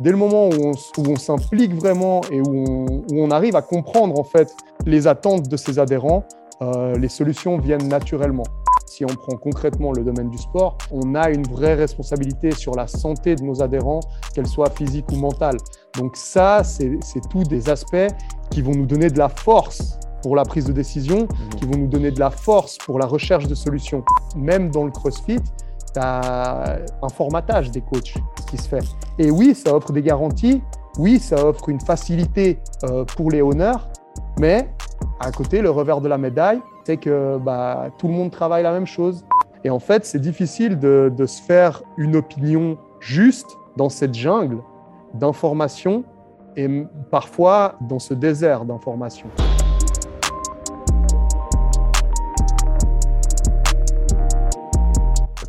dès le moment où on, s'implique vraiment et où on, arrive à comprendre en fait les attentes de ses adhérents, euh, les solutions viennent naturellement. Si on prend concrètement le domaine du sport, on a une vraie responsabilité sur la santé de nos adhérents, qu'elle soit physique ou mentale. Donc ça, c'est tous des aspects qui vont nous donner de la force pour la prise de décision, mmh. qui vont nous donner de la force pour la recherche de solutions. Même dans le CrossFit, tu as un formatage des coachs se fait. Et oui, ça offre des garanties, oui, ça offre une facilité euh, pour les honneurs, mais à côté, le revers de la médaille, c'est que bah, tout le monde travaille la même chose. Et en fait, c'est difficile de, se faire une opinion juste dans cette jungle d'informations et parfois dans ce désert d'informations.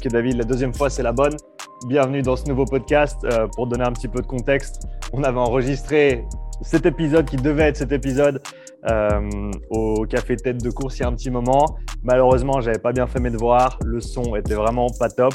David, la deuxième fois, c'est la bonne. Bienvenue dans ce nouveau podcast. Euh, pour donner un petit peu de contexte, on avait enregistré cet épisode qui devait être cet épisode euh, au café tête de course il y a un petit moment. Malheureusement, j'avais pas bien fait mes devoirs. Le son était vraiment pas top.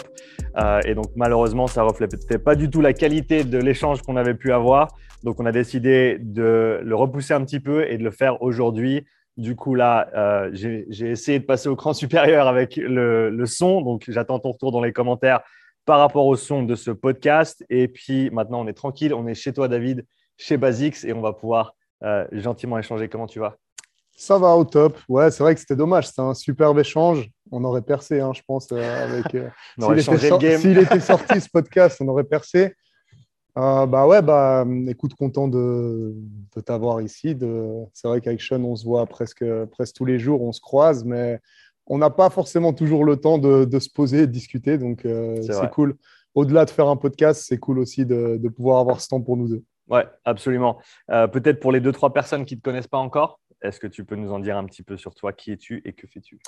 Euh, et donc, malheureusement, ça reflétait pas du tout la qualité de l'échange qu'on avait pu avoir. Donc, on a décidé de le repousser un petit peu et de le faire aujourd'hui du coup, là, j'ai essayé de passer au cran supérieur avec le, son. Donc, j'attends ton retour dans les commentaires par rapport au son de ce podcast. Et puis, maintenant, on est tranquille. On est chez toi, David, chez Basix, et on va pouvoir euh, gentiment échanger. Comment tu vas? Ça va au top. Ouais, c'est vrai que c'était dommage. C'était un superbe échange. On aurait percé, hein, je pense, euh, avec. S'il était sorti ce podcast, on aurait percé. Euh, bah ouais, bah écoute, content de, t'avoir ici. C'est vrai qu'avec Sean, on se voit presque, presque tous les jours, on se croise, mais on n'a pas forcément toujours le temps de, se poser et de discuter. Donc euh, c'est cool. Au-delà de faire un podcast, c'est cool aussi de, pouvoir avoir ce temps pour nous deux. Ouais, absolument. Euh, peut-être pour les deux, trois personnes qui ne te connaissent pas encore, est-ce que tu peux nous en dire un petit peu sur toi Qui es-tu et que fais-tu?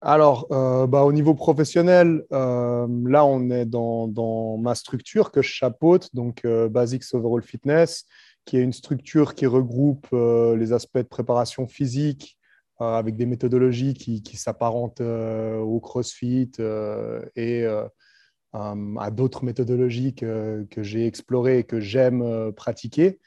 Alors, euh, bah, au niveau professionnel, euh, là, on est dans, ma structure que je chapeaute, donc euh, Basics Overall Fitness, qui est une structure qui regroupe les aspects de préparation physique avec des méthodologies qui, s'apparentent au CrossFit et à d'autres méthodologies que, que j'ai explorées et que j'aime pratiquer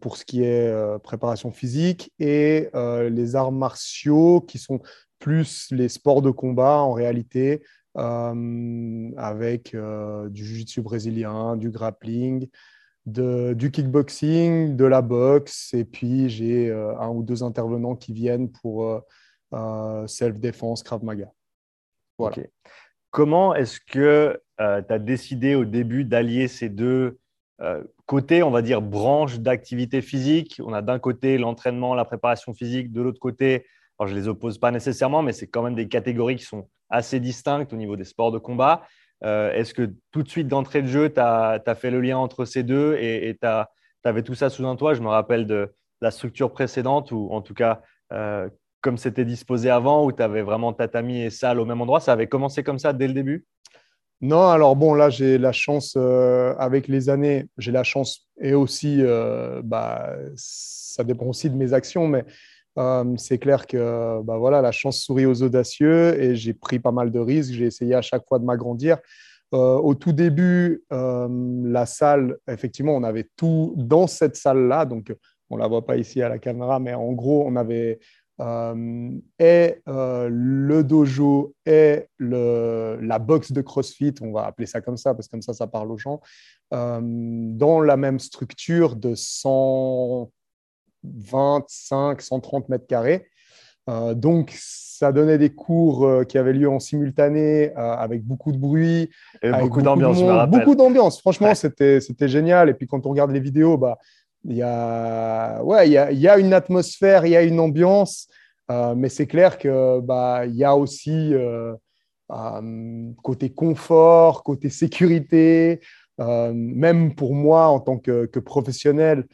pour ce qui est préparation physique et les arts martiaux qui sont plus les sports de combat en réalité, euh, avec euh, du jiu-jitsu brésilien, du grappling, du kickboxing, de la boxe, et puis j'ai euh, un ou deux intervenants qui viennent pour self-défense, Krav Maga. Voilà. Comment est-ce que tu as décidé au début d'allier ces deux côtés, on va dire, branches d'activité physique? On a d'un côté l'entraînement, la préparation physique, de l'autre côté alors, je ne les oppose pas nécessairement, mais c'est quand même des catégories qui sont assez distinctes au niveau des sports de combat. Euh, est-ce que tout de suite d'entrée de jeu, tu as, fait le lien entre ces deux et tu avais tout ça sous un toit? Je me rappelle de la structure précédente, ou en tout cas, euh, comme c'était disposé avant, où tu avais vraiment tatami et salle au même endroit. Ça avait commencé comme ça dès le début? Non, alors bon, là, j'ai la chance, euh, avec les années, j'ai la chance, et aussi, bah, ça dépend aussi de mes actions, mais euh, c'est clair que bah voilà, la chance sourit aux audacieux et j'ai pris pas mal de risques. J'ai essayé à chaque fois de m'agrandir. Euh, au tout début, euh, la salle, effectivement, on avait tout dans cette salle-là. Donc, on ne la voit pas ici à la caméra, mais en gros, on avait et le dojo et la box de CrossFit, on va appeler ça comme ça, parce que comme ça, ça parle aux gens, dans la même structure de 100 25, 130 mètres carrés. Euh, donc, ça donnait des cours euh, qui avaient lieu en simultané euh, avec beaucoup de bruit. Et beaucoup d'ambiance, Beaucoup d'ambiance. Franchement, c'était, c'était génial. Et puis, quand on regarde les vidéos, bah, il y, a, ouais, il, y a, y a une atmosphère, il y a une ambiance. mais c'est clair qu'il bah, y a aussi côté confort, côté sécurité. même pour moi, en tant que, que professionnel,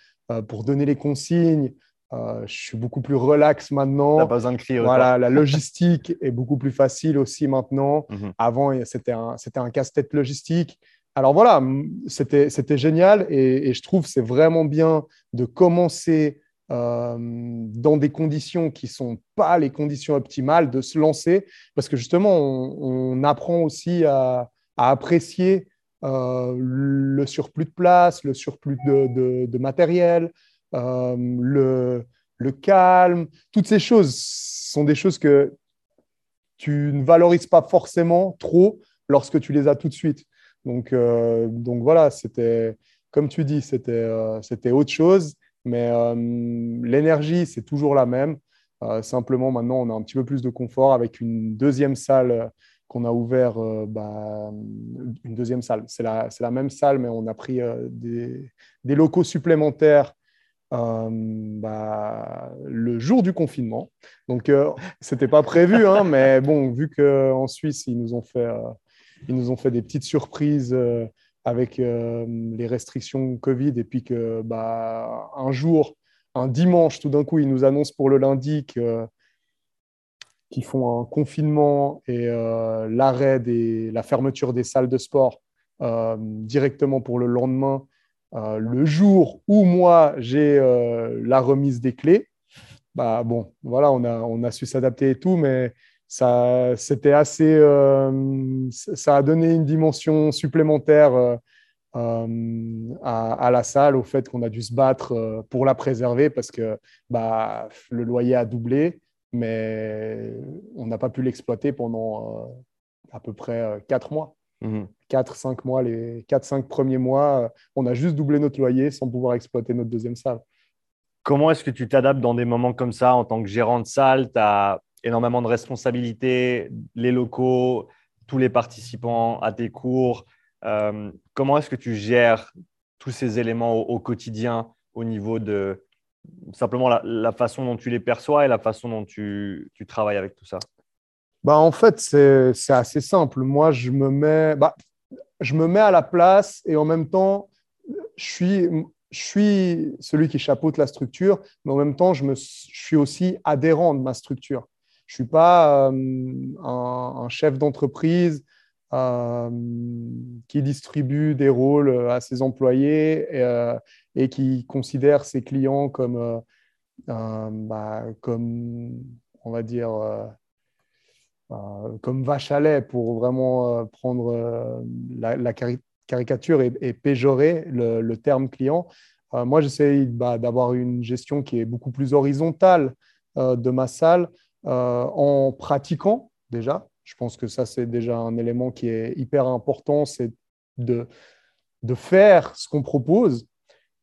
pour donner les consignes. Euh, je suis beaucoup plus relax maintenant. pas besoin de crier. Voilà, la logistique est beaucoup plus facile aussi maintenant. Mhm. Avant, c'était un, un casse-tête logistique. Alors voilà, c'était génial et, je trouve c'est vraiment bien de commencer euh, dans des conditions qui ne sont pas les conditions optimales, de se lancer parce que justement, on, apprend aussi à, à apprécier le surplus de place, le surplus de, matériel, le, le calme, toutes ces choses sont des choses que tu ne valorises pas forcément trop lorsque tu les as tout de suite. Donc, euh, donc voilà, c'était, comme tu dis, c'était, euh, autre chose, mais euh, l'énergie, c'est toujours la même. simplement, maintenant, on a un petit peu plus de confort avec une deuxième salle qu'on a ouvert, bah, une deuxième salle. C'est la, même salle, mais on a pris des, des, locaux supplémentaires bah, le jour du confinement. Donc, ce c'était pas prévu, hein, mais bon, vu qu'en Suisse, ils nous ont fait ils nous ont fait des petites surprises euh, avec euh, les restrictions Covid et puis que bah, un jour, un dimanche, tout d'un coup, ils nous annoncent pour le lundi qu'ils font un confinement et euh, l'arrêt des la fermeture des salles de sport directement pour le lendemain, le jour où moi j'ai la remise des clés. Bah bon, voilà, on a, on a su s'adapter et tout, mais ça, c'était assez, euh, ça a donné une dimension supplémentaire euh, euh, à, la salle, au fait qu'on a dû se battre pour la préserver parce que bah, le loyer a doublé, mais on n'a pas pu l'exploiter pendant à peu près quatre mois. 4-5 mmh mois, les 4-5 premiers mois, on a juste doublé notre loyer sans pouvoir exploiter notre deuxième salle. Comment est-ce que tu t'adaptes dans des moments comme ça en tant que gérant de salle? Tu as énormément de responsabilités, les locaux, tous les participants à tes cours. Euh, comment est-ce que tu gères tous ces éléments au, quotidien au niveau de simplement la, façon dont tu les perçois et la façon dont tu, travailles avec tout ça bah, En fait, c'est assez simple. Moi, je me, mets, bah, je me mets à la place et en même temps, je suis, je suis celui qui chapeaute la structure, mais en même temps, je, me, je suis aussi adhérent de ma structure. Je ne suis pas euh, un, chef d'entreprise qui distribue des rôles à ses employés et, euh, qui considère ses clients comme, bah, comme on va dire, comme vache à lait pour vraiment prendre la, caricature et, péjorer le, terme client. moi, j'essaie bah, d'avoir une gestion qui est beaucoup plus horizontale de ma salle euh, en pratiquant déjà. Je pense que ça, c'est déjà un élément qui est hyper important, c'est de, de faire ce qu'on propose.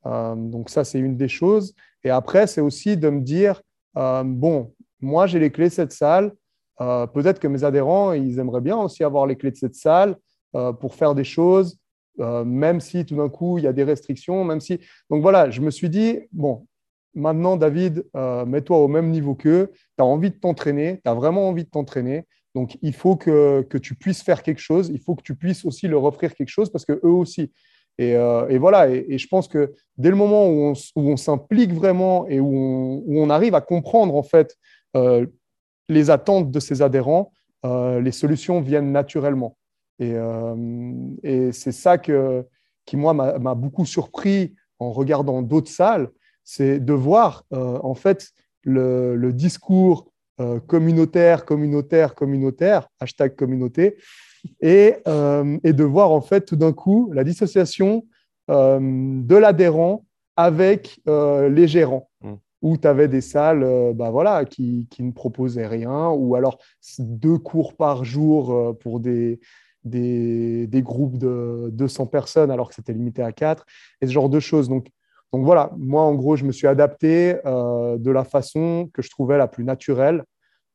Euh, donc ça, c'est une des choses. Et après, c'est aussi de me dire, euh, bon, moi, j'ai les clés de cette salle. Peut-être que mes adhérents, ils aimeraient bien aussi avoir les clés de cette salle pour faire des choses, même si tout d'un coup, il y a des restrictions, même si... Donc voilà, je me suis dit, bon, maintenant, David, euh, mets-toi au même niveau qu'eux. Tu as envie de t'entraîner, tu as vraiment envie de t'entraîner. Donc, il faut que, tu puisses faire quelque chose. Il faut que tu puisses aussi leur offrir quelque chose parce qu'eux aussi. Euh, et, voilà. Et, je pense que dès le moment où on, s'implique vraiment et où on, arrive à comprendre en fait euh, les attentes de ses adhérents, les solutions viennent naturellement. Et, c'est ça que, qui, moi, m'a beaucoup surpris en regardant d'autres salles c'est de voir euh, en fait le, discours euh, communautaire, communautaire, communautaire, hashtag communauté, et, euh, et de voir en fait tout d'un coup la dissociation de l'adhérent avec les gérants. Mm. Où tu avais des salles bah voilà, qui, qui, ne proposaient rien, ou alors deux cours par jour pour des, des, des, groupes de 200 personnes alors que c'était limité à 4, et ce genre de choses. Donc, donc voilà, moi en gros, je me suis adapté euh, de la façon que je trouvais la plus naturelle.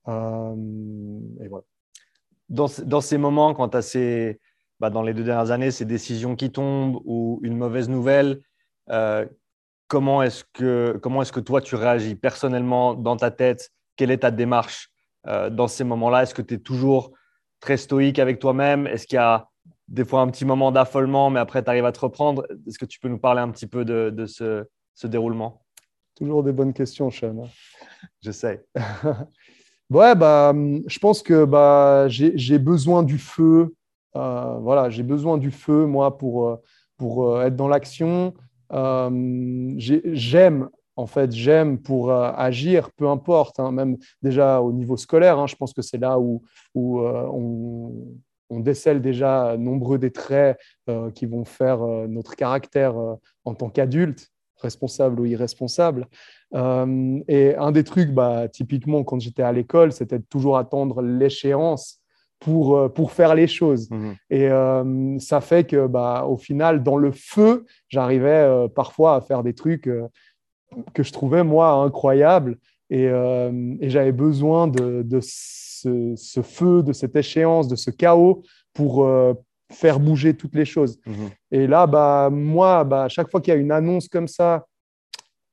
Euh, et voilà. Dans, dans, ces moments, quand tu as ces, bah, dans les deux dernières années, ces décisions qui tombent ou une mauvaise nouvelle, euh, comment est-ce que, comment est que toi tu réagis personnellement dans ta tête? Quelle est ta démarche dans ces moments-là? Est-ce que tu es toujours très stoïque avec toi-même? Est-ce qu'il y a des fois un petit moment d'affolement, mais après, tu arrives à te reprendre. Est-ce que tu peux nous parler un petit peu de, ce, déroulement? Toujours des bonnes questions, Sean. Je sais. ouais, bah, je pense que bah, j'ai besoin du feu. Euh, voilà, j'ai besoin du feu, moi, pour, euh, pour euh, être dans l'action. j'aime, en fait, j'aime pour agir, peu importe, hein, même déjà au niveau scolaire. Hein, je pense que c'est là où, où on on décèle déjà nombreux des traits qui vont faire notre caractère en tant qu'adulte, responsable ou irresponsable. et un des trucs, bah, typiquement, quand j'étais à l'école, c'était de toujours attendre l'échéance pour, pour faire les choses. Mmh et ça fait que, bah, au final, dans le feu, j'arrivais parfois à faire des trucs que je trouvais, moi, incroyables. Et, et j'avais besoin de, de ce, feu, de cette échéance, de ce chaos pour euh, faire bouger toutes les choses. Mhm. Et là, bah, moi, bah, chaque fois qu'il y a une annonce comme ça,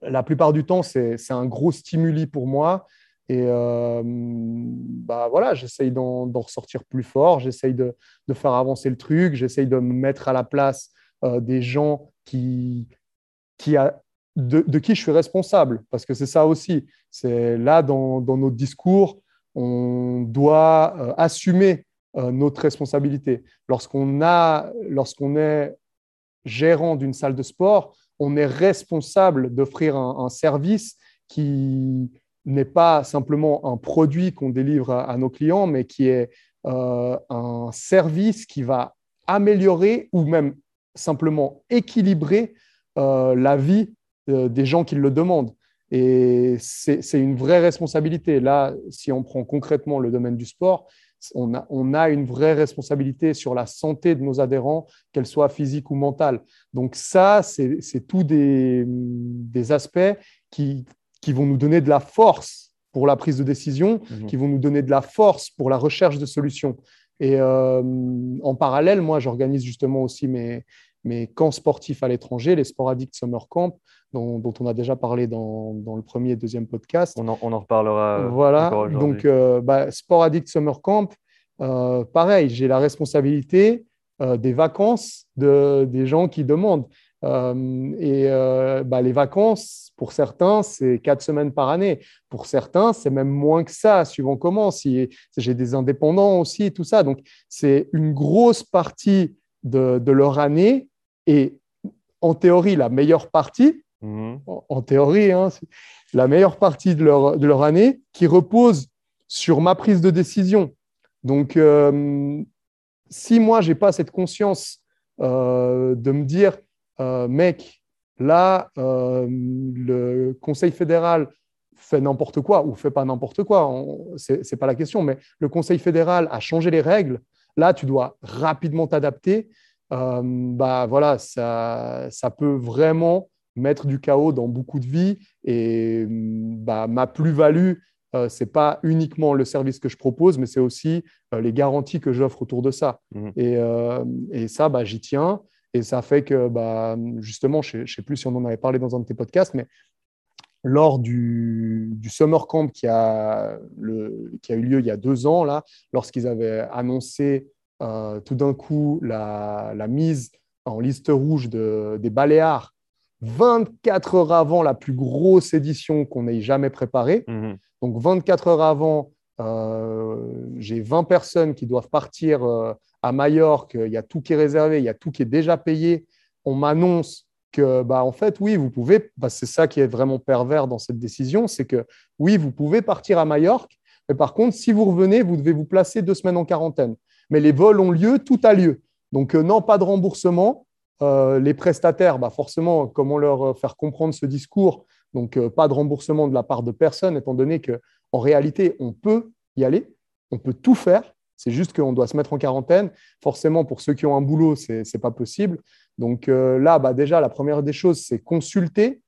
la plupart du temps, c'est un gros stimuli pour moi. Et euh, bah, voilà, j'essaye d'en ressortir plus fort, j'essaye de, de, faire avancer le truc, j'essaye de me mettre à la place euh, des gens qui, qui a, de, de, qui je suis responsable. Parce que c'est ça aussi. C'est là, dans, dans notre discours, on doit euh, assumer euh, notre responsabilité. Lorsqu'on lorsqu'on est gérant d'une salle de sport, on est responsable d'offrir un, service qui n'est pas simplement un produit qu'on délivre à, nos clients, mais qui est euh, un service qui va améliorer ou même simplement équilibrer la vie des gens qui le demandent. Et c'est une vraie responsabilité. Là, si on prend concrètement le domaine du sport, on a, on a, une vraie responsabilité sur la santé de nos adhérents, qu'elle soit physique ou mentale. Donc ça, c'est tous des, des, aspects qui, qui, vont nous donner de la force pour la prise de décision, mhm. qui vont nous donner de la force pour la recherche de solutions. Et euh, en parallèle, moi, j'organise justement aussi mes, mes camps sportifs à l'étranger, les Sport Addict Summer Camp, dont, on a déjà parlé dans, le premier et deuxième podcast. On en, reparlera. Voilà, donc euh, bah, Sport Addict Summer Camp, euh, pareil, j'ai la responsabilité euh, des vacances de, des gens qui demandent. et bah, les vacances, pour certains, c'est quatre semaines par année. Pour certains, c'est même moins que ça, suivant comment. Si, j'ai des indépendants aussi, tout ça. Donc, c'est une grosse partie de, de leur année et en théorie, la meilleure partie, Mhm. en, théorie, hein, la meilleure partie de leur, de leur, année qui repose sur ma prise de décision. Donc, euh, si moi, je n'ai pas cette conscience euh, de me dire, euh, mec, là, le Conseil fédéral fait n'importe quoi ou fait pas n'importe quoi, ce n'est pas la question, mais le Conseil fédéral a changé les règles, là, tu dois rapidement t'adapter. bah voilà, ça, ça peut vraiment mettre du chaos dans beaucoup de vies. Et bah, ma plus-value, euh, ce n'est pas uniquement le service que je propose, mais c'est aussi euh, les garanties que j'offre autour de ça. Mmh. Et, euh, et, ça, bah, j'y tiens. Et ça fait que, bah, justement, je ne sais plus si on en avait parlé dans un de tes podcasts, mais lors du, du summer camp qui a, le, qui a, eu lieu il y a deux ans, là, lorsqu'ils avaient annoncé tout d'un coup la, la, mise en liste rouge de, des Baléares 24 heures avant la plus grosse édition qu'on ait jamais préparée. Mhm. Donc 24 heures avant, euh, j'ai 20 personnes qui doivent partir euh, à Majorque. Il y a tout qui est réservé, il y a tout qui est déjà payé. On m'annonce que, bah, en fait, oui, vous pouvez. Bah, c'est ça qui est vraiment pervers dans cette décision, c'est que oui, vous pouvez partir à Majorque, mais par contre, si vous revenez, vous devez vous placer deux semaines en quarantaine. Mais les vols ont lieu, tout a lieu. Donc euh, non, pas de remboursement. Euh, les prestataires, bah forcément, comment leur euh, faire comprendre ce discours? Donc, pas de remboursement de la part de personne, étant donné qu'en réalité, on peut y aller, on peut tout faire. C'est juste qu'on doit se mettre en quarantaine. Forcément, pour ceux qui ont un boulot, ce n'est pas possible. Donc là, bah, déjà, la première des choses, c'est consulter,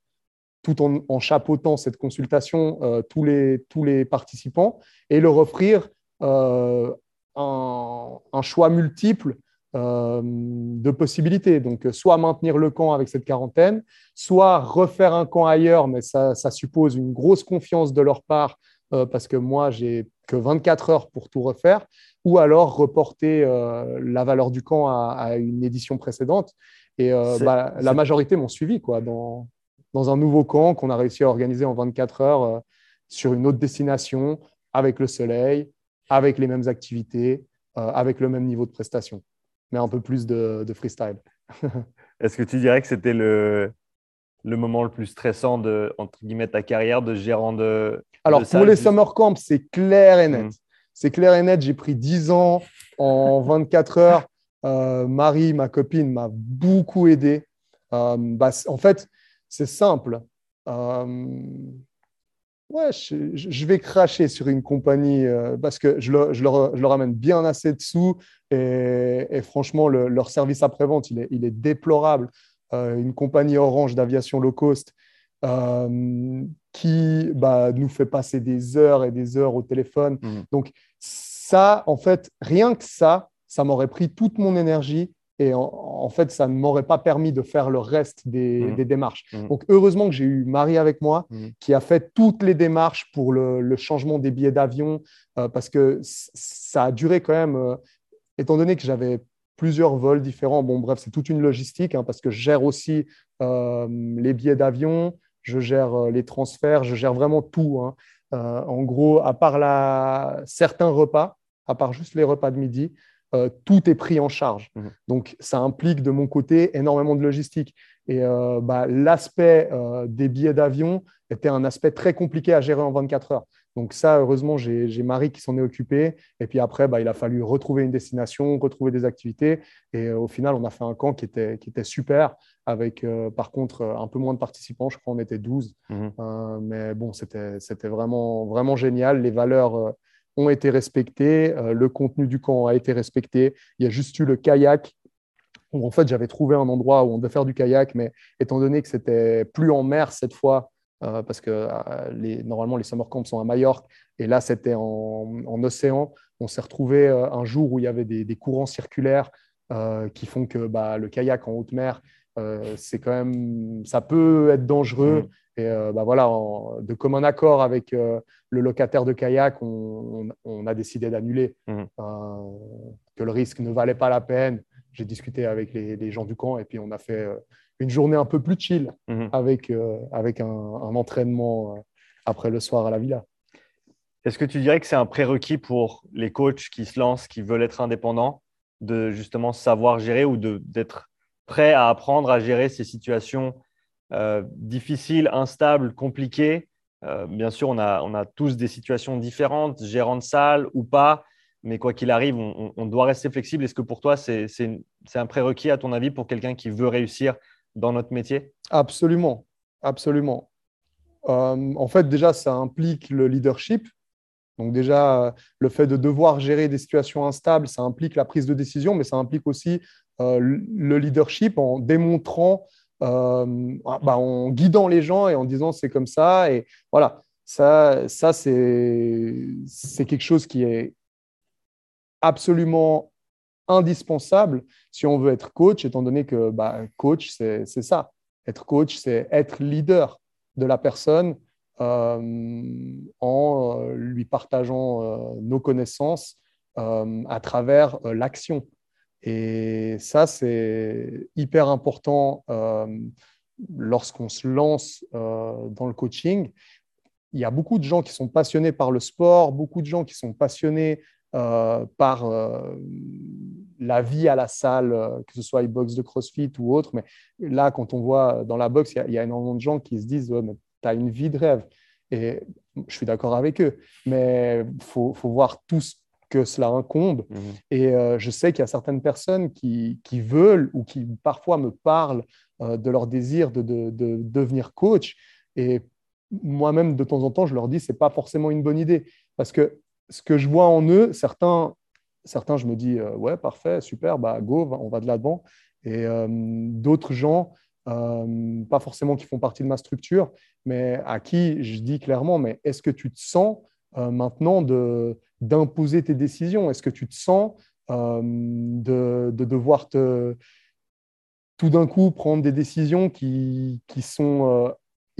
tout en, chapeautant cette consultation, tous, les, tous les participants, et leur offrir un, un, choix multiple euh, de possibilités. Donc, soit maintenir le camp avec cette quarantaine, soit refaire un camp ailleurs, mais ça, suppose une grosse confiance de leur part euh, parce que moi, j'ai que 24 heures pour tout refaire, ou alors reporter euh, la valeur du camp à, une édition précédente. Et bah, la majorité m'ont suivi quoi, dans, dans un nouveau camp qu'on a réussi à organiser en 24 heures sur une autre destination, avec le soleil, avec les mêmes activités, avec le même niveau de prestation mais un peu plus de, freestyle. Est-ce que tu dirais que c'était le, le moment le plus stressant de entre guillemets ta carrière de gérant de alors pour les summer camps c'est clair et net mmh. C'est clair et net, j'ai pris 10 ans en 24 heures. Euh, Marie, ma copine, m'a beaucoup aidé. Euh, bah, en fait, c'est simple. Euh, ouais, je, vais cracher sur une compagnie parce que je, leur, amène bien assez de sous et, franchement, leur service après-vente, il est, il est, déplorable. une compagnie orange d'aviation low cost qui bah, nous fait passer des heures et des heures au téléphone. Mmh. Donc, ça, en fait, rien que ça, ça m'aurait pris toute mon énergie et en, fait, ça ne m'aurait pas permis de faire le reste des, mmh. démarches. Mmh. Donc, heureusement que j'ai eu Marie avec moi, qui a fait toutes les démarches pour le, changement des billets d'avion, euh, parce que ça a duré quand même, euh, étant donné que j'avais plusieurs vols différents. Bon, bref, c'est toute une logistique, hein, parce que je gère aussi euh, les billets d'avion, je gère euh, les transferts, je gère vraiment tout. Hein. Euh, en gros, à part la... certains repas, à part juste les repas de midi, euh, tout est pris en charge. Mmh. Donc, ça implique de mon côté énormément de logistique. Et bah, l'aspect des billets d'avion était un aspect très compliqué à gérer en 24 heures. Donc ça, heureusement, j'ai Marie qui s'en est occupée. Et puis après, bah, il a fallu retrouver une destination, retrouver des activités. Et au final, on a fait un camp qui était, qui était super avec euh, par contre un peu moins de participants, je crois qu'on était 12. Mhm. Euh, mais bon, c'était vraiment, vraiment génial. Les valeurs euh, ont été respectées, le contenu du camp a été respecté. Il y a juste eu le kayak. Où, en fait, j'avais trouvé un endroit où on devait faire du kayak, mais étant donné que c'était plus en mer cette fois, parce que les, normalement les summer camps sont à Majorque, et là c'était en, océan, on s'est retrouvé un jour où il y avait des, courants circulaires qui font que bah, le kayak en haute mer, euh, c'est quand même, ça peut être dangereux. Mm. Et euh, bah voilà, de commun accord avec euh, le locataire de kayak, on, a décidé d'annuler, mm. que le risque ne valait pas la peine. J'ai discuté avec les, gens du camp et puis on a fait une journée un peu plus chill mm-hmm. avec, avec un, un entraînement après le soir à la villa. Est-ce que tu dirais que c'est un prérequis pour les coachs qui se lancent, qui veulent être indépendants, de justement savoir gérer ou d'être prêt à apprendre à gérer ces situations euh, difficiles, instables, compliquées? Euh, bien sûr, on a, on a tous des situations différentes, gérant de salle ou pas, mais quoi qu'il arrive, on, doit rester flexible. Est-ce que pour toi, c'est un prérequis, à ton avis, pour quelqu'un qui veut réussir dans notre métier? Absolument, absolument. Euh, en fait, déjà, ça implique le leadership. Donc déjà, le fait de devoir gérer des situations instables, ça implique la prise de décision, mais ça implique aussi euh, le leadership en démontrant, euh, ah, bah, en guidant les gens et en disant c'est comme ça. Et voilà, ça, ça c'est quelque chose qui est absolument indispensable si on veut être coach, étant donné que bah, coach, c'est ça. Être coach, c'est être leader de la personne euh, en lui partageant nos connaissances à travers l'action. Et ça, c'est hyper important euh, lorsqu'on se lance euh, dans le coaching. Il y a beaucoup de gens qui sont passionnés par le sport, beaucoup de gens qui sont passionnés euh, par la vie à la salle, que ce soit box de CrossFit ou autre. Mais là, quand on voit dans la boxe, il y a, énormément de gens qui se disent Tu as une vie de rêve. Et je suis d'accord avec eux, mais il faut, faut, voir tout, que cela incombe. Mhm. Et euh, je sais qu'il y a certaines personnes qui, qui, veulent ou qui parfois me parlent euh, de leur désir de, de, devenir coach. Et moi-même, de temps en temps, je leur dis c'est pas forcément une bonne idée. Parce que ce que je vois en eux, certains, certains je me dis euh, ouais, parfait, super, bah, go, on va de l'avant. Et d'autres gens, pas forcément qui font partie de ma structure, mais à qui je dis clairement mais est-ce que tu te sens maintenant d'imposer tes décisions? Est-ce que tu te sens euh, de, devoir te, tout d'un coup prendre des décisions qui, qui sont euh,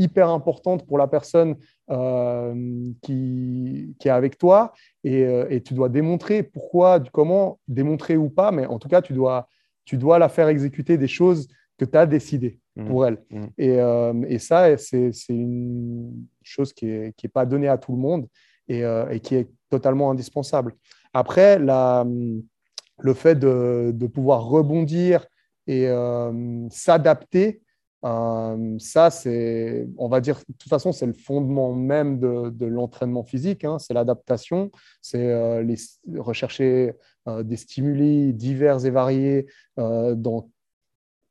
hyper importantes pour la personne euh, qui, qui, est avec toi et, et, tu dois démontrer pourquoi, comment, démontrer ou pas, mais en tout cas, tu dois, tu dois la faire exécuter des choses que tu as décidées mmh. pour elle. Mmh. Et, et, ça, c'est une chose qui n'est qui est pas donnée à tout le monde et, et qui est totalement indispensable. Après, la, le fait de, pouvoir rebondir et euh, ça, c'est, on va dire, de toute façon, c'est le fondement même de, l'entraînement physique. Hein. c'est l'adaptation, c'est rechercher des stimuli divers et variés dans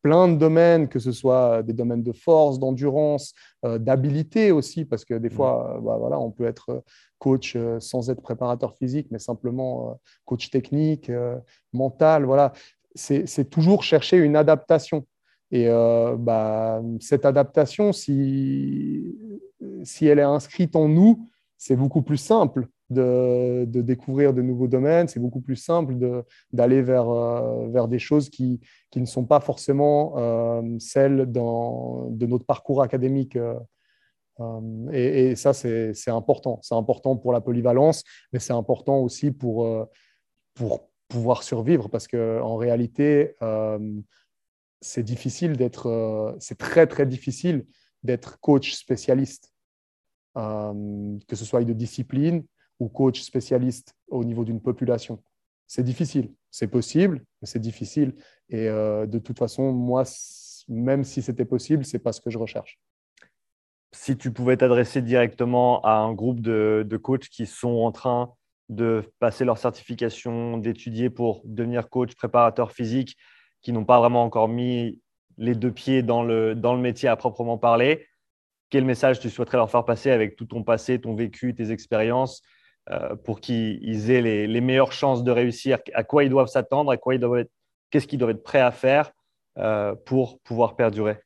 plein de domaines, que ce soit des domaines de force, d'endurance, euh, d'habilité aussi, parce que des mm. fois, euh, bah, voilà, on peut être euh, coach sans être préparateur physique, mais simplement coach technique, mental. Voilà. C'est toujours chercher une adaptation. Et bah, cette adaptation, si, si elle est inscrite en nous, c'est beaucoup plus simple de, découvrir de nouveaux domaines, c'est beaucoup plus simple d'aller vers, euh, vers des choses qui, qui, ne sont pas forcément euh, celles dans, de notre parcours académique. Euh, et, ça, c'est important. C'est important pour la polyvalence, mais c'est important aussi pour, pour pouvoir survivre parce qu'en réalité, c'est difficile d'être, c'est très, très difficile d'être coach spécialiste. que ce soit de discipline, ou coach spécialiste au niveau d'une population. C'est difficile. C'est possible, mais c'est difficile. Et euh, de toute façon, moi, même si c'était possible, c'est pas ce que je recherche. Si tu pouvais t'adresser directement à un groupe de, de, coachs qui sont en train de passer leur certification, d'étudier pour devenir coach, préparateur physique, qui n'ont pas vraiment encore mis les deux pieds dans le, métier à proprement parler, quel message tu souhaiterais leur faire passer avec tout ton passé, ton vécu, tes expériences euh, pour qu'ils aient les, meilleures chances de réussir, à quoi ils doivent s'attendre, qu'est-ce qu'ils doivent être prêts à faire euh, pour pouvoir perdurer?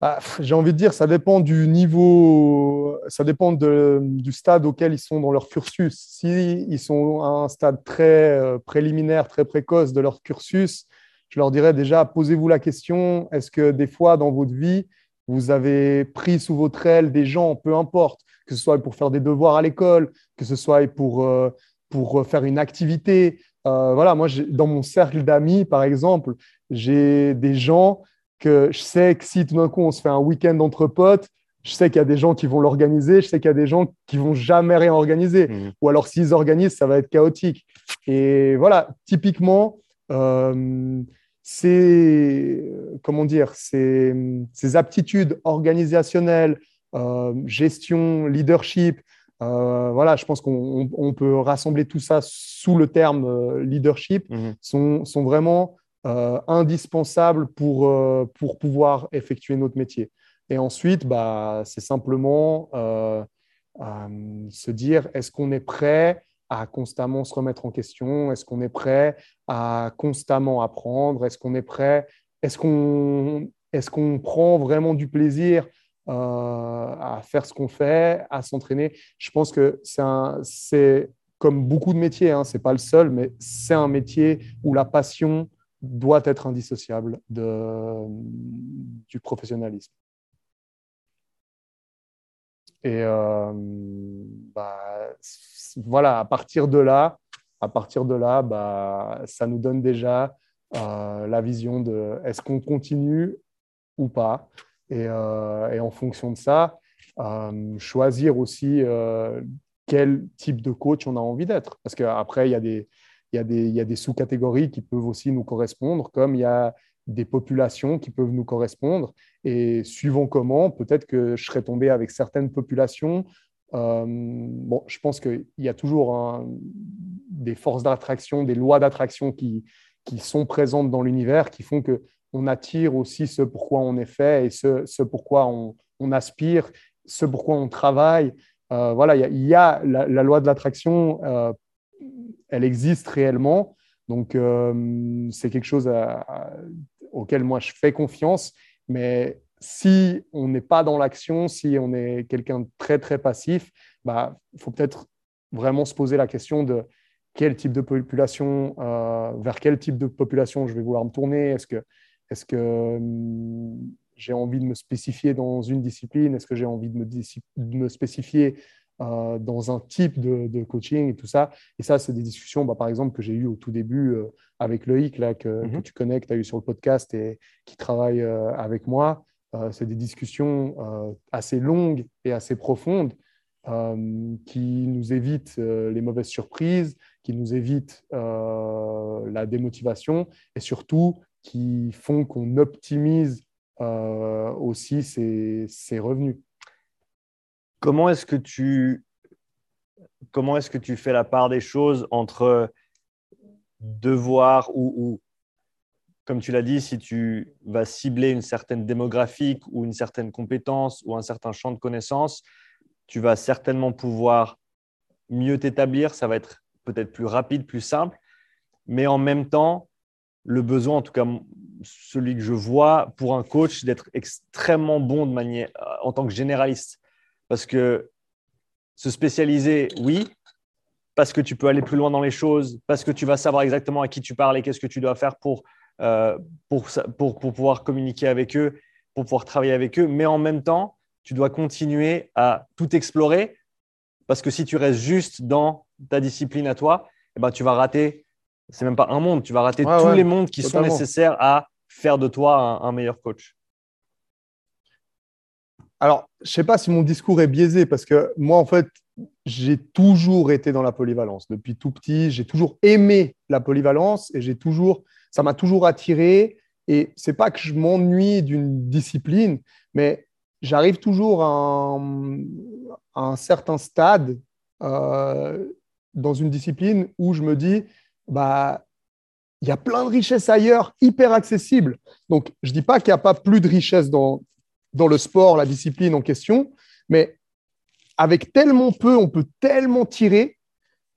Bah, J'ai envie de dire, ça dépend du niveau, ça dépend du stade auquel ils sont dans leur cursus. S'ils ils sont à un stade très euh, préliminaire, très précoce de leur cursus, je leur dirais déjà, posez-vous la question, est-ce que des fois dans votre vie, vous avez pris sous votre aile des gens, peu importe, que ce soit pour faire des devoirs à l'école, que ce soit pour, euh, pour faire une activité. Euh, voilà, moi, dans mon cercle d'amis, par exemple, j'ai des gens que je sais que si tout d'un coup on se fait un week-end entre potes, je sais qu'il y a des gens qui vont l'organiser, je sais qu'il y a des gens qui vont jamais rien organiser. Mmh. Ou alors s'ils organisent, ça va être chaotique. Et voilà, typiquement, euh, c'est comment dire, ces aptitudes organisationnelles, euh, gestion, leadership. Euh, voilà, je pense qu'on peut rassembler tout ça sous le terme euh, leadership, mhm. sont, sont, vraiment indispensables pour, pour pouvoir effectuer notre métier. Et ensuite, bah, c'est simplement se dire, est-ce qu'on est prêt à constamment se remettre en question? Est-ce qu'on est prêt à constamment apprendre? Est-ce qu'on est prêt Est-ce qu'on est prend vraiment du plaisir euh, à faire ce qu'on fait, à s'entraîner? Je pense que c'est comme beaucoup de métiers, hein, ce n'est pas le seul, mais c'est un métier où la passion doit être indissociable de, du professionnalisme. Et euh, bah, voilà, à partir de là, à partir de là, bah, ça nous donne déjà euh, la vision de est-ce qu'on continue ou pas. Euh, et, en fonction de ça, choisir aussi quel type de coach on a envie d'être. Parce qu'après, il y a des, il y a des, sous-catégories qui peuvent aussi nous correspondre, comme il y a des populations qui peuvent nous correspondre. Et suivant comment, peut-être que je serais tombé avec certaines populations. bon, je pense qu'il y a toujours des forces d'attraction, des lois d'attraction qui, qui sont présentes dans l'univers, qui font que on attire aussi ce pourquoi on est fait et ce, ce pourquoi on, aspire, ce pourquoi on travaille. Euh, voilà, il y, a, la, loi de l'attraction, euh, elle existe réellement. Donc, euh, c'est quelque chose auquel moi je fais confiance. Mais si on n'est pas dans l'action, si on est quelqu'un de très, très passif, bah, il faut peut-être vraiment se poser la question de quel type de population, vers quel type de population je vais vouloir me tourner. Est-ce que est-ce que hum, j'ai envie de me spécifier dans une discipline? Est-ce que j'ai envie de me, spécifier euh, dans un type de, coaching et tout ça Et ça, c'est des discussions, bah, par exemple, que j'ai eues au tout début euh, avec Loïc, là, que, tu connais, que tu as eu sur le podcast et qui travaille euh, avec moi. c'est des discussions assez longues et assez profondes qui nous évitent les mauvaises surprises, qui nous évitent la démotivation et surtout qui font qu'on optimise aussi ses, revenus. Comment est-ce que tu comment est-ce que tu fais la part des choses entre devoir ou comme tu l'as dit, si tu vas cibler une certaine démographique ou une certaine compétence ou un certain champ de connaissances, tu vas certainement pouvoir mieux t'établir, ça va être peut-être plus rapide, plus simple, mais en même temps, le besoin, en tout cas celui que je vois pour un coach, d'être extrêmement bon de manière, en tant que généraliste. Parce que se spécialiser, oui, parce que tu peux aller plus loin dans les choses, parce que tu vas savoir exactement à qui tu parles et qu'est-ce que tu dois faire pour euh, pour, pour, pour, pouvoir communiquer avec eux, pour pouvoir travailler avec eux. Mais en même temps, tu dois continuer à tout explorer parce que si tu restes juste dans ta discipline à toi, eh ben, tu vas rater, c'est même pas un monde, tu vas rater tous les mondes qui sont nécessaires à faire de toi un, meilleur coach. Alors, je ne sais pas si mon discours est biaisé parce que moi, en fait, j'ai toujours été dans la polyvalence. Depuis tout petit, j'ai toujours aimé la polyvalence et j'ai toujours ça m'a toujours attiré. Et c'est pas que je m'ennuie d'une discipline, mais j'arrive toujours à un, certain stade euh, dans une discipline où je me dis, bah, il y a plein de richesses ailleurs, hyper accessibles. Donc, je dis pas qu'il n'y a pas plus de richesses dans, dans le sport, la discipline en question, mais avec tellement peu, on peut tellement tirer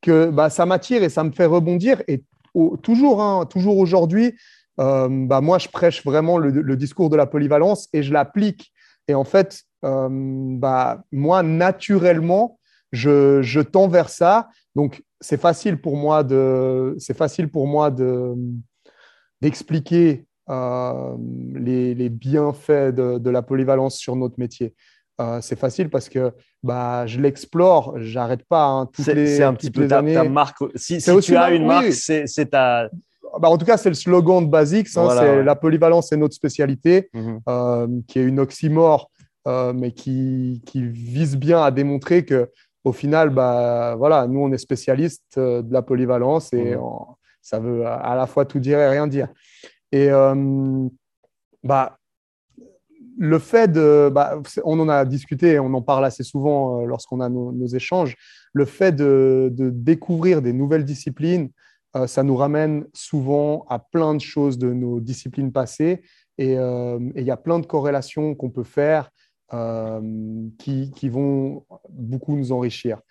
que bah, ça m'attire et ça me fait rebondir. Et toujours, hein, toujours aujourd'hui, euh, bah, moi, je prêche vraiment le, discours de la polyvalence et je l'applique. Et en fait, euh, bah, moi, naturellement, je, je, tends vers ça. Donc, c'est facile pour moi de, de, d'expliquer euh, les, les, bienfaits de, de, la polyvalence sur notre métier. c'est facile parce que bah, je l'explore, j'arrête pas hein, les C'est un petit peu ta, marque. Si, si tu as une marque, c'est ta. Bah, en tout cas, c'est le slogan de Basics. Hein, c'est la polyvalence, c'est notre spécialité, mhm. euh, qui est une oxymore, euh, mais qui, qui, vise bien à démontrer que, au final, bah, voilà, nous, on est spécialistes euh, de la polyvalence et mhm. ça veut à la fois tout dire et rien dire. Et bah, le fait de, bah, on en a discuté, on en parle assez souvent euh, lorsqu'on a nos, échanges, le fait de, découvrir des nouvelles disciplines, euh, ça nous ramène souvent à plein de choses de nos disciplines passées euh, et il y a plein de corrélations qu'on peut faire qui, vont beaucoup nous enrichir.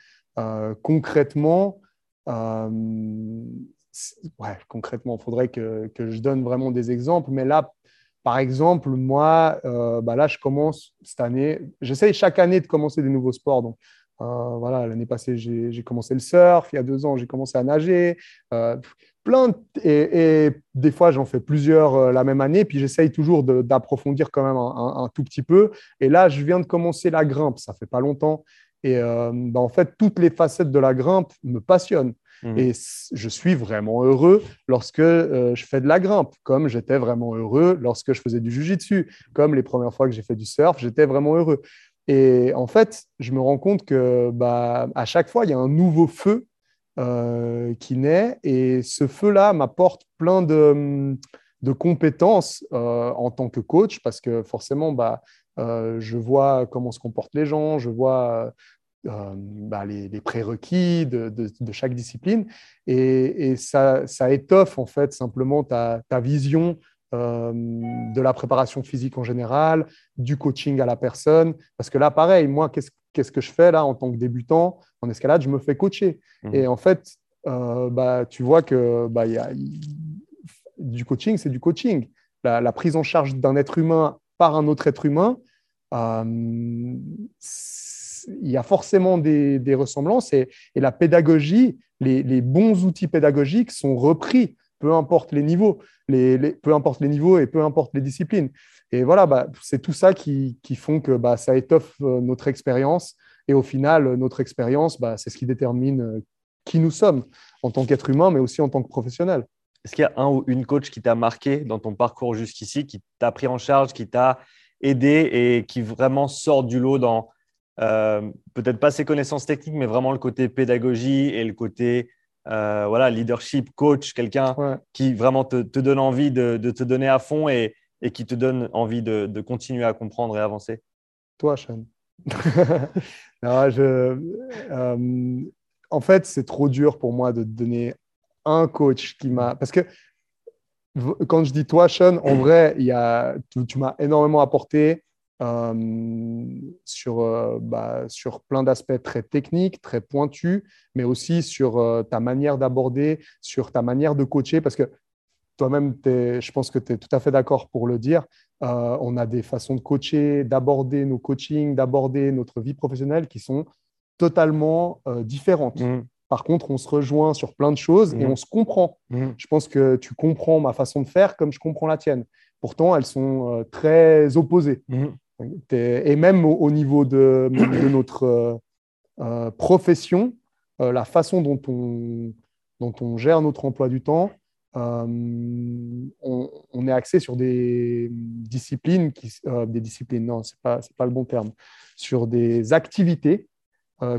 concrètement, concrètement, il faudrait que, que, je donne vraiment des exemples, mais là, par exemple, moi, euh, bah là, je commence cette année. J'essaye chaque année de commencer des nouveaux sports. Donc, euh, voilà, l'année passée, j'ai commencé le surf. Il y a deux ans, j'ai commencé à nager. Euh, plein et, des fois, j'en fais plusieurs la même année. Puis, j'essaye toujours d'approfondir quand même un, tout petit peu. Et là, je viens de commencer la grimpe. Ça fait pas longtemps. Et bah, en fait, toutes les facettes de la grimpe me passionnent. Mmh. Et je suis vraiment heureux lorsque euh, je fais de la grimpe, comme j'étais vraiment heureux lorsque je faisais du jujitsu, comme les premières fois que j'ai fait du surf, j'étais vraiment heureux. Et en fait, je me rends compte que bah, à chaque fois, il y a un nouveau feu euh, qui naît, et ce feu-là m'apporte plein de, de compétences euh, en tant que coach, parce que forcément, bah, je vois comment se comportent les gens, je vois euh, bah, les, prérequis de, chaque discipline et, ça, étoffe en fait simplement ta, vision euh, de la préparation physique en général, du coaching à la personne. Parce que là, pareil, moi, qu'est-ce que je fais là en tant que débutant en escalade? Je me fais coacher. Mmh. Et en fait, euh, bah, tu vois que bah, y a, du coaching, c'est du coaching. La, prise en charge d'un être humain par un autre être humain, il y a forcément des, ressemblances et, la pédagogie, les, bons outils pédagogiques sont repris, peu importe les niveaux, peu importe les niveaux et peu importe les disciplines. Et voilà, bah, c'est tout ça qui, font que bah, ça étoffe euh, notre expérience. Et au final, notre expérience, bah, c'est ce qui détermine euh, qui nous sommes en tant qu'être humain, mais aussi en tant que professionnel. Est-ce qu'il y a un ou une coach qui t'a marqué dans ton parcours jusqu'ici, qui t'a pris en charge, qui t'a aidé et qui vraiment sort du lot dans peut-être pas ses connaissances techniques, mais vraiment le côté pédagogie et le côté euh, voilà, leadership, coach, quelqu'un qui vraiment te, donne envie de, te donner à fond et, et qui te donne envie de, continuer à comprendre et avancer Toi, Sean. Euh, en fait, c'est trop dur pour moi de donner un coach qui m'a. Parce que quand je dis toi, Sean, en vrai, il y a... tu m'as énormément apporté. Euh, sur, euh, bah, sur plein d'aspects très techniques, très pointus, mais aussi sur euh, ta manière d'aborder, sur ta manière de coacher, parce que toi-même, je pense que tu es tout à fait d'accord pour le dire. on a des façons de coacher, d'aborder nos coachings, d'aborder notre vie professionnelle qui sont totalement différentes. Mmh. Par contre, on se rejoint sur plein de choses et mmh. on se comprend. Mmh. Je pense que tu comprends ma façon de faire comme je comprends la tienne. Pourtant, elles sont très opposées. Et même au, niveau de, notre euh, euh, profession, euh, la façon dont on, dont on gère notre emploi du temps, on, est axé sur des disciplines, qui, des disciplines, non, ce n'est pas, pas, le bon terme, sur des activités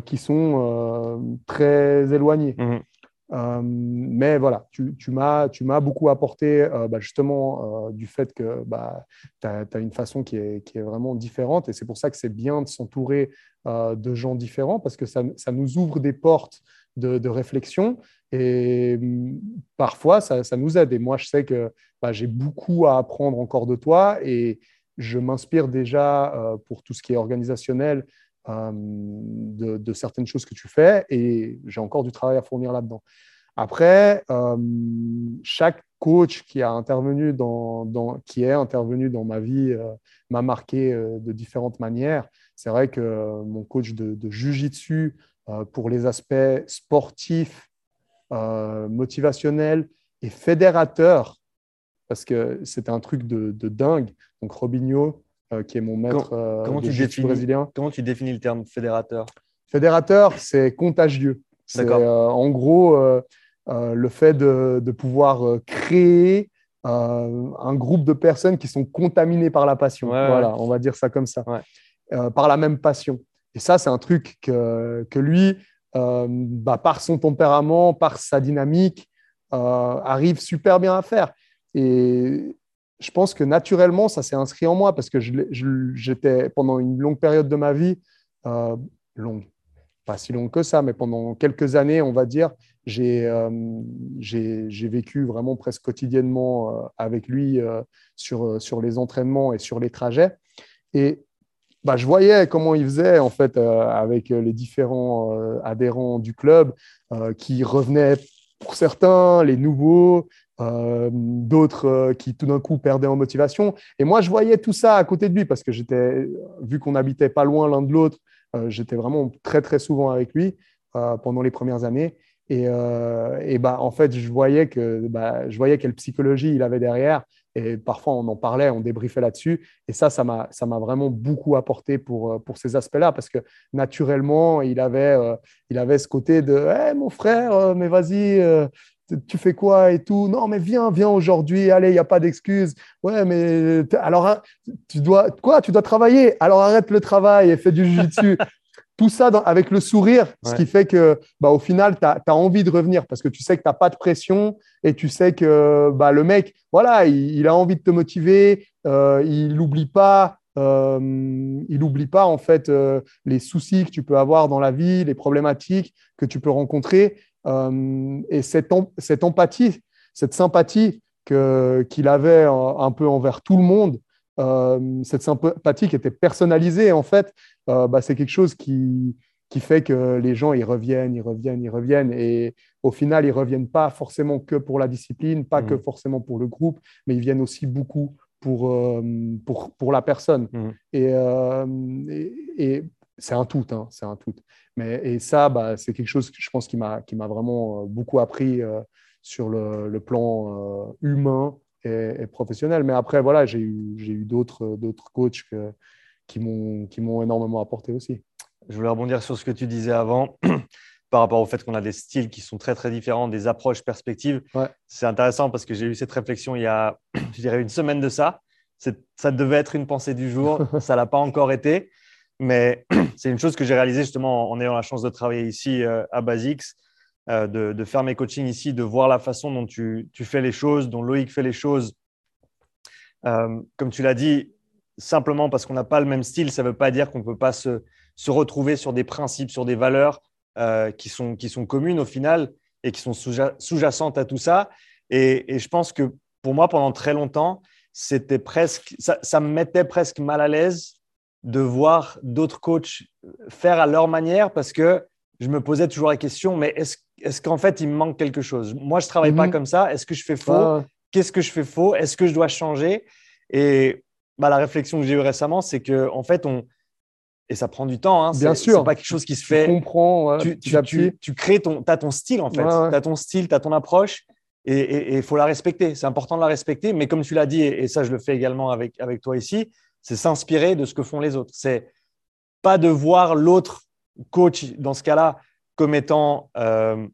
qui sont très éloignées. Mmh. Euh, mais voilà, tu, m'as beaucoup apporté euh, bah, justement euh, du fait que bah, tu as, une façon qui est, vraiment différente. Et c'est pour ça que c'est bien de s'entourer de gens différents parce que ça, nous ouvre des portes de, réflexion. Et mm, parfois ça, ça, nous aide. Et moi, je sais que bah, j'ai beaucoup à apprendre encore de toi. Et je m'inspire déjà pour tout ce qui est organisationnel euh, de, certaines choses que tu fais et j'ai encore du travail à fournir là-dedans. Après, euh, chaque coach qui a intervenu dans, qui est intervenu dans ma vie euh, m'a marqué de différentes manières. C'est vrai que mon coach de, de Jiu-Jitsu, pour les aspects sportifs, motivationnels et fédérateurs, parce que c'était un truc de, de dingue. Donc Robinho, euh, qui est mon maître comment, euh, tu définis, brésilien. Comment tu définis le terme fédérateur? Fédérateur, c'est contagieux. C'est euh, en gros le fait de, pouvoir créer un groupe de personnes qui sont contaminées par la passion. voilà, on va dire ça comme ça. par la même passion. Et ça, c'est un truc que, que lui, bah, par son tempérament, par sa dynamique, arrive super bien à faire. Et je pense que naturellement, ça s'est inscrit en moi parce que j'étais pendant une longue période de ma vie, euh, longue, pas si longue que ça, mais pendant quelques années, on va dire, j'ai euh, vécu vraiment presque quotidiennement euh, avec lui sur, les entraînements et sur les trajets. Et bah, je voyais comment il faisait en fait avec les différents adhérents du club qui revenaient pour certains, les nouveaux, euh, d'autres euh, qui tout d'un coup perdaient en motivation. Et moi, je voyais tout ça à côté de lui parce que j'étais, vu qu'on habitait pas loin l'un de l'autre, euh, j'étais vraiment très très souvent avec lui pendant les premières années. Et, et, bah, en fait, je voyais que bah, je voyais quelle psychologie il avait derrière. Et parfois, on en parlait, on débriefait là-dessus. Et ça, ça m'a, ça m'a vraiment beaucoup apporté pour, pour ces aspects-là, parce que naturellement, il avait, il avait ce côté de hey, mon frère, mais vas-y, tu fais quoi et tout. Non, mais viens, viens aujourd'hui. Allez, il n'y a pas d'excuse. Ouais, mais alors, hein, tu dois quoi Tu dois travailler. Alors arrête le travail et fais du jiu-jitsu. tout ça avec le sourire, ce qui fait que bah, au final, tu as, envie de revenir parce que tu sais que tu n'as pas de pression et tu sais que bah, le mec, voilà, il, a envie de te motiver, euh, il n'oublie pas. Euh, il n'oublie pas en fait euh, les soucis que tu peux avoir dans la vie, les problématiques que tu peux rencontrer et cette, cette, empathie, cette sympathie qu'il avait un, peu envers tout le monde, euh, cette sympathie qui était personnalisée, en fait, euh, bah, c'est quelque chose qui, qui fait que les gens, ils reviennent, ils reviennent, ils reviennent. Et au final, ils reviennent pas forcément que pour la discipline, pas que mmh. forcément pour le groupe, mais ils viennent aussi beaucoup pour, pour, pour, la personne. Mmh. Et, et, c'est un tout, hein, c'est un tout. Mais, et ça, bah, c'est quelque chose que je pense qui m'a, qui m'a vraiment euh, beaucoup appris euh, sur le, le plan euh, humain et, professionnel. Mais après, voilà, j'ai eu, j'ai eu d'autres, d'autres coachs que, qui, m'ont, qui m'ont énormément apporté aussi. Je voulais rebondir sur ce que tu disais avant. par rapport au fait qu'on a des styles qui sont très très différents, des approches, perspectives. C'est intéressant parce que j'ai eu cette réflexion il y a, je dirais, une semaine de ça. ça devait être une pensée du jour, ça l'a pas encore été. Mais c'est une chose que j'ai réalisée justement en ayant la chance de travailler ici euh, à Basix, euh, de, faire mes coachings ici, de voir la façon dont tu, fais les choses, dont Loïc fait les choses. Euh, comme tu l'as dit, simplement parce qu'on n'a pas le même style, ça ne veut pas dire qu'on ne peut pas se, retrouver sur des principes, sur des valeurs qui, sont, qui sont communes au final et qui sont sous-jacentes à tout ça. Et, je pense que pour moi, pendant très longtemps, c'était presque, ça, me mettait presque mal à l'aise de voir d'autres coachs faire à leur manière parce que je me posais toujours la question, mais est-ce est qu'en fait, il me manque quelque chose? Moi, je ne travaille pas mhm. comme ça. Est-ce que je fais faux? Qu'est-ce que je fais faux? Est-ce que je dois changer? Et bah, la réflexion que j'ai eue récemment, c'est que en fait, on et ça prend du temps. Hein, Bien sûr. C'est pas quelque chose qui se fait. Tu comprends. tu, tu, tu, crées ton, as ton style en fait. Tu as ton style, tu as ton approche et il faut la respecter. C'est important de la respecter. Mais comme tu l'as dit, et, ça, je le fais également avec, avec toi ici, c'est s'inspirer de ce que font les autres. C'est pas de voir l'autre coach dans ce cas-là comme étant euh,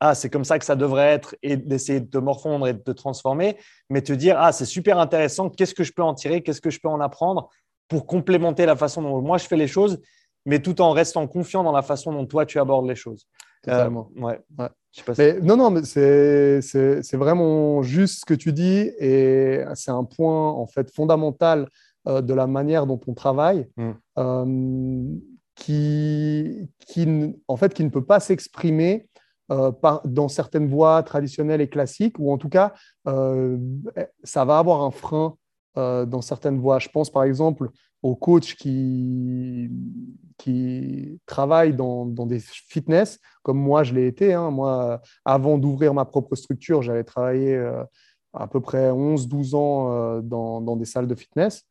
ah, c'est comme ça que ça devrait être et d'essayer de te morfondre et de te transformer, mais te dire ah, c'est super intéressant, qu'est-ce que je peux en tirer, qu'est-ce que je peux en apprendre pour complémenter la façon dont moi je fais les choses, mais tout en restant confiant dans la façon dont toi tu abordes les choses. Totalement. Euh, ouais. ouais. non, non, mais c'est vraiment juste ce que tu dis et c'est un point en fait fondamental euh, de la manière dont on travaille. Mm. Euh, qui, qui, en fait, qui ne peut pas s'exprimer euh, dans certaines voies traditionnelles et classiques, ou en tout cas, euh, ça va avoir un frein dans certaines voies. Je pense par exemple aux coachs qui, qui travaillent dans, dans, des fitness, comme moi je l'ai été. Hein. Moi, avant d'ouvrir ma propre structure, j'avais travaillé à peu près 11-12 ans dans, dans, des salles de fitness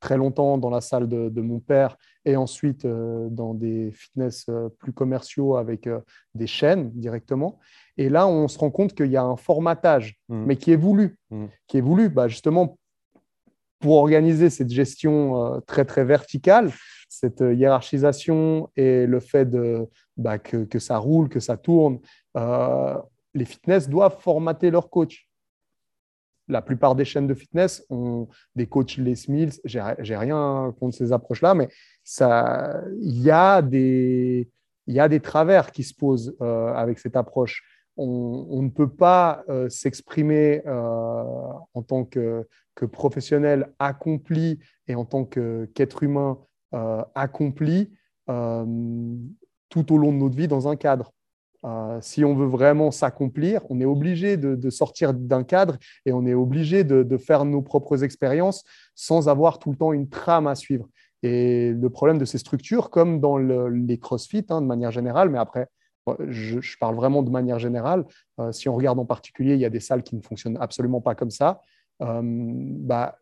très longtemps dans la salle de, mon père et ensuite euh, dans des fitness euh, plus commerciaux avec euh, des chaînes directement. Et là, on se rend compte qu'il y a un formatage, mmh. mais qui est voulu, mmh. qui est voulu bah, justement pour organiser cette gestion très très verticale, cette hiérarchisation et le fait de, bah, que, que, ça roule, que ça tourne. les fitness doivent formater leur coach la plupart des chaînes de fitness ont des coachs Les Mills. J'ai rien contre ces approches-là, mais il y, a des, travers qui se posent euh, avec cette approche. On, ne peut pas euh, s'exprimer euh, en tant que, professionnel accompli et en tant qu'être humain accompli tout au long de notre vie dans un cadre. Euh, si on veut vraiment s'accomplir, on est obligé de, sortir d'un cadre et on est obligé de, faire nos propres expériences sans avoir tout le temps une trame à suivre. Et le problème de ces structures, comme dans les CrossFit hein, de manière générale, mais après, je, parle vraiment de manière générale, euh, si on regarde en particulier, il y a des salles qui ne fonctionnent absolument pas comme ça. Euh, bah,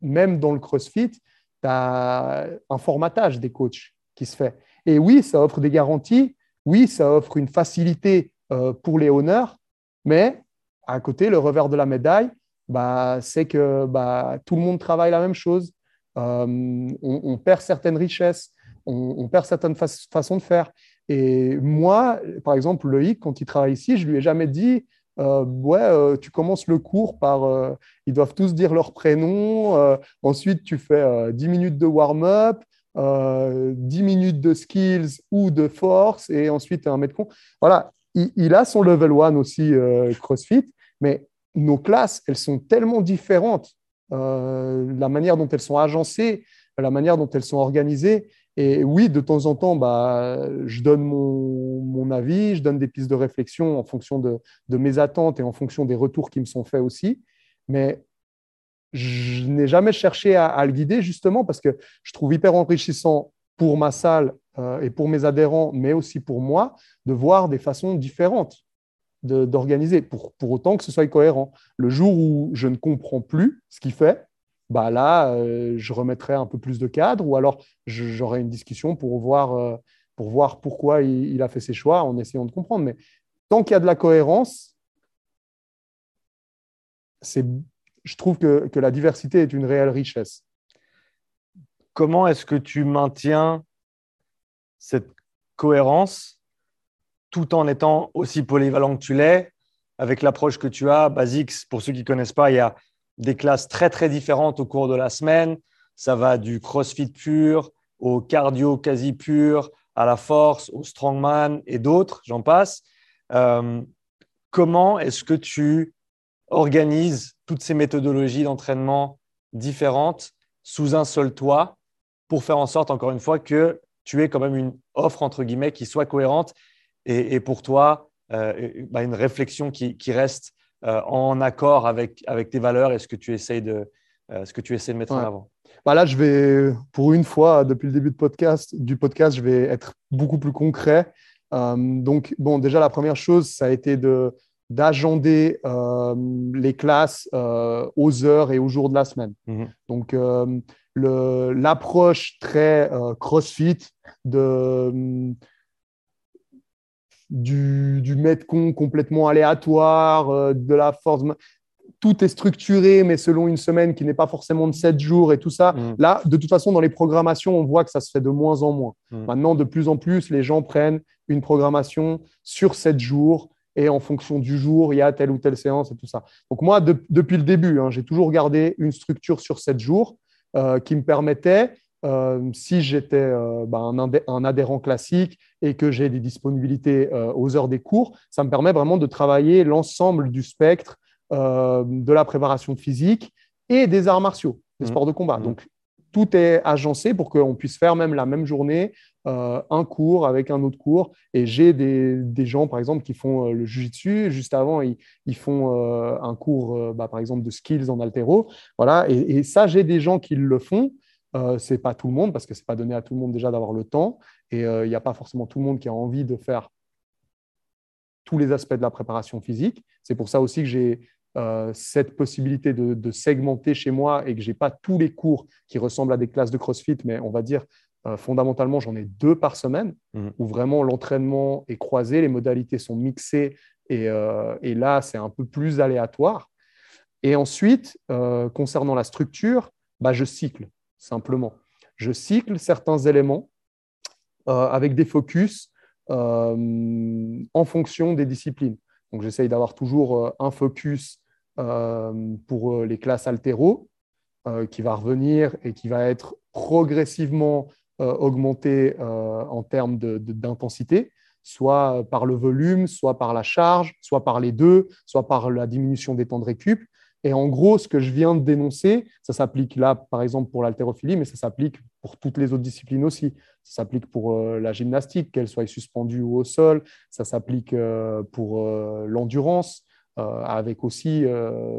même dans le CrossFit, tu as un formatage des coachs qui se fait. Et oui, ça offre des garanties, oui, ça offre une facilité euh, pour les honneurs, mais à côté, le revers de la médaille, bah, c'est que bah, tout le monde travaille la même chose. Euh, on, perd certaines richesses, on, perd certaines façons de faire. Et moi, par exemple, Loïc, quand il travaille ici, je lui ai jamais dit euh, ouais, tu commences le cours par ils doivent tous dire leur prénom, ensuite tu fais 10 minutes de warm-up, 10 euh, minutes de skills ou de force et ensuite un mètre con. Voilà, il, a son level 1 aussi euh, CrossFit, mais nos classes, elles sont tellement différentes. Euh, la manière dont elles sont agencées, la manière dont elles sont organisées. Et oui, de temps en temps, bah, je donne mon, mon avis, je donne des pistes de réflexion en fonction de, de, mes attentes et en fonction des retours qui me sont faits aussi. Mais je n'ai jamais cherché à, le guider justement parce que je trouve hyper enrichissant pour ma salle euh, et pour mes adhérents, mais aussi pour moi, de voir des façons différentes d'organiser, pour, pour autant que ce soit cohérent. Le jour où je ne comprends plus ce qu'il fait, bah là, euh, je remettrai un peu plus de cadre ou alors j'aurai une discussion pour voir, euh, pour voir pourquoi il, il, a fait ses choix en essayant de comprendre. Mais tant qu'il y a de la cohérence, c'est je trouve que, la diversité est une réelle richesse. Comment est-ce que tu maintiens cette cohérence tout en étant aussi polyvalent que tu l'es, avec l'approche que tu as Basics, pour ceux qui ne connaissent pas, il y a des classes très très différentes au cours de la semaine. Ça va du crossfit pur au cardio quasi pur, à la force, au strongman et d'autres, j'en passe. Euh, comment est-ce que tu organises toutes ces méthodologies d'entraînement différentes sous un seul toit pour faire en sorte, encore une fois, que tu aies quand même une offre, entre guillemets, qui soit cohérente et, pour toi, euh, bah, une réflexion qui, reste euh, en accord avec, avec tes valeurs et ce que tu essayes de, euh, ce que tu essaies de mettre en avant. Bah là, je vais, pour une fois, depuis le début de podcast, du podcast, je vais être beaucoup plus concret. donc, bon, déjà, la première chose, ça a été de, d'agender euh, les classes euh, aux heures et aux jours de la semaine. Mhm. Donc, euh, l'approche très CrossFit de, du, du metcon complètement aléatoire, de la force. Tout est structuré, mais selon une semaine qui n'est pas forcément de 7 jours et tout ça. Mhm. Là, de toute façon, dans les programmations, on voit que ça se fait de moins en moins. Mhm. Maintenant, de plus en plus, les gens prennent une programmation sur 7 jours et en fonction du jour, il y a telle ou telle séance et tout ça. Donc moi, depuis le début, hein, j'ai toujours gardé une structure sur sept jours euh, qui me permettait, euh, si j'étais euh, bah, un, adhérent classique et que j'ai des disponibilités aux heures des cours, ça me permet vraiment de travailler l'ensemble du spectre de la préparation physique et des arts martiaux, des mmh. sports de combat. Mmh. Donc tout est agencé pour qu'on puisse faire même la même journée euh, un cours avec un autre cours. Et j'ai des, des, gens, par exemple, qui font euh, le jiu-jitsu. Juste avant, ils, ils font euh, un cours, bah, par exemple, de skills en altéro. Voilà. Et, ça, j'ai des gens qui le font. C'est pas tout le monde parce que c'est pas donné à tout le monde déjà d'avoir le temps et il n'y a pas forcément tout le monde qui a envie de faire tous les aspects de la préparation physique. C'est pour ça aussi que j'ai cette possibilité de, de, segmenter chez moi et que j'ai pas tous les cours qui ressemblent à des classes de CrossFit, mais on va dire euh, fondamentalement, j'en ai deux par semaine mmh. où vraiment l'entraînement est croisé, les modalités sont mixées et, euh, là, c'est un peu plus aléatoire. Et ensuite, euh, concernant la structure, bah, je cycle simplement. Je cycle certains éléments avec des focus en fonction des disciplines. Donc, j'essaye d'avoir toujours un focus pour les classes altéro qui va revenir et qui va être progressivement augmenter euh, en termes d'intensité, soit par le volume, soit par la charge, soit par les deux, soit par la diminution des temps de récup. Et en gros, ce que je viens de dénoncer, ça s'applique là, par exemple, pour l'haltérophilie, mais ça s'applique pour toutes les autres disciplines aussi. Ça s'applique pour euh, la gymnastique, qu'elle soit suspendue ou au sol. Ça s'applique pour l'endurance, avec aussi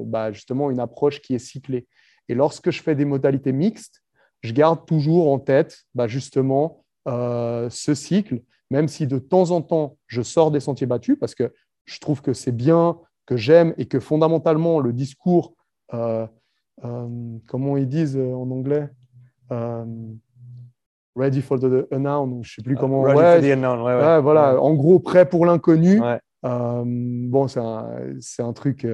bah, justement une approche qui est cyclée. Et lorsque je fais des modalités mixtes, je garde toujours en tête bah, justement euh, ce cycle, même si de temps en temps je sors des sentiers battus, parce que je trouve que c'est bien, que j'aime et que fondamentalement le discours, euh, euh, comment ils disent en anglais Ready for the unknown, je ne sais plus comment. Ready for the unknown, ouais, voilà, en gros, prêt pour l'inconnu. bon, c'est un, un, truc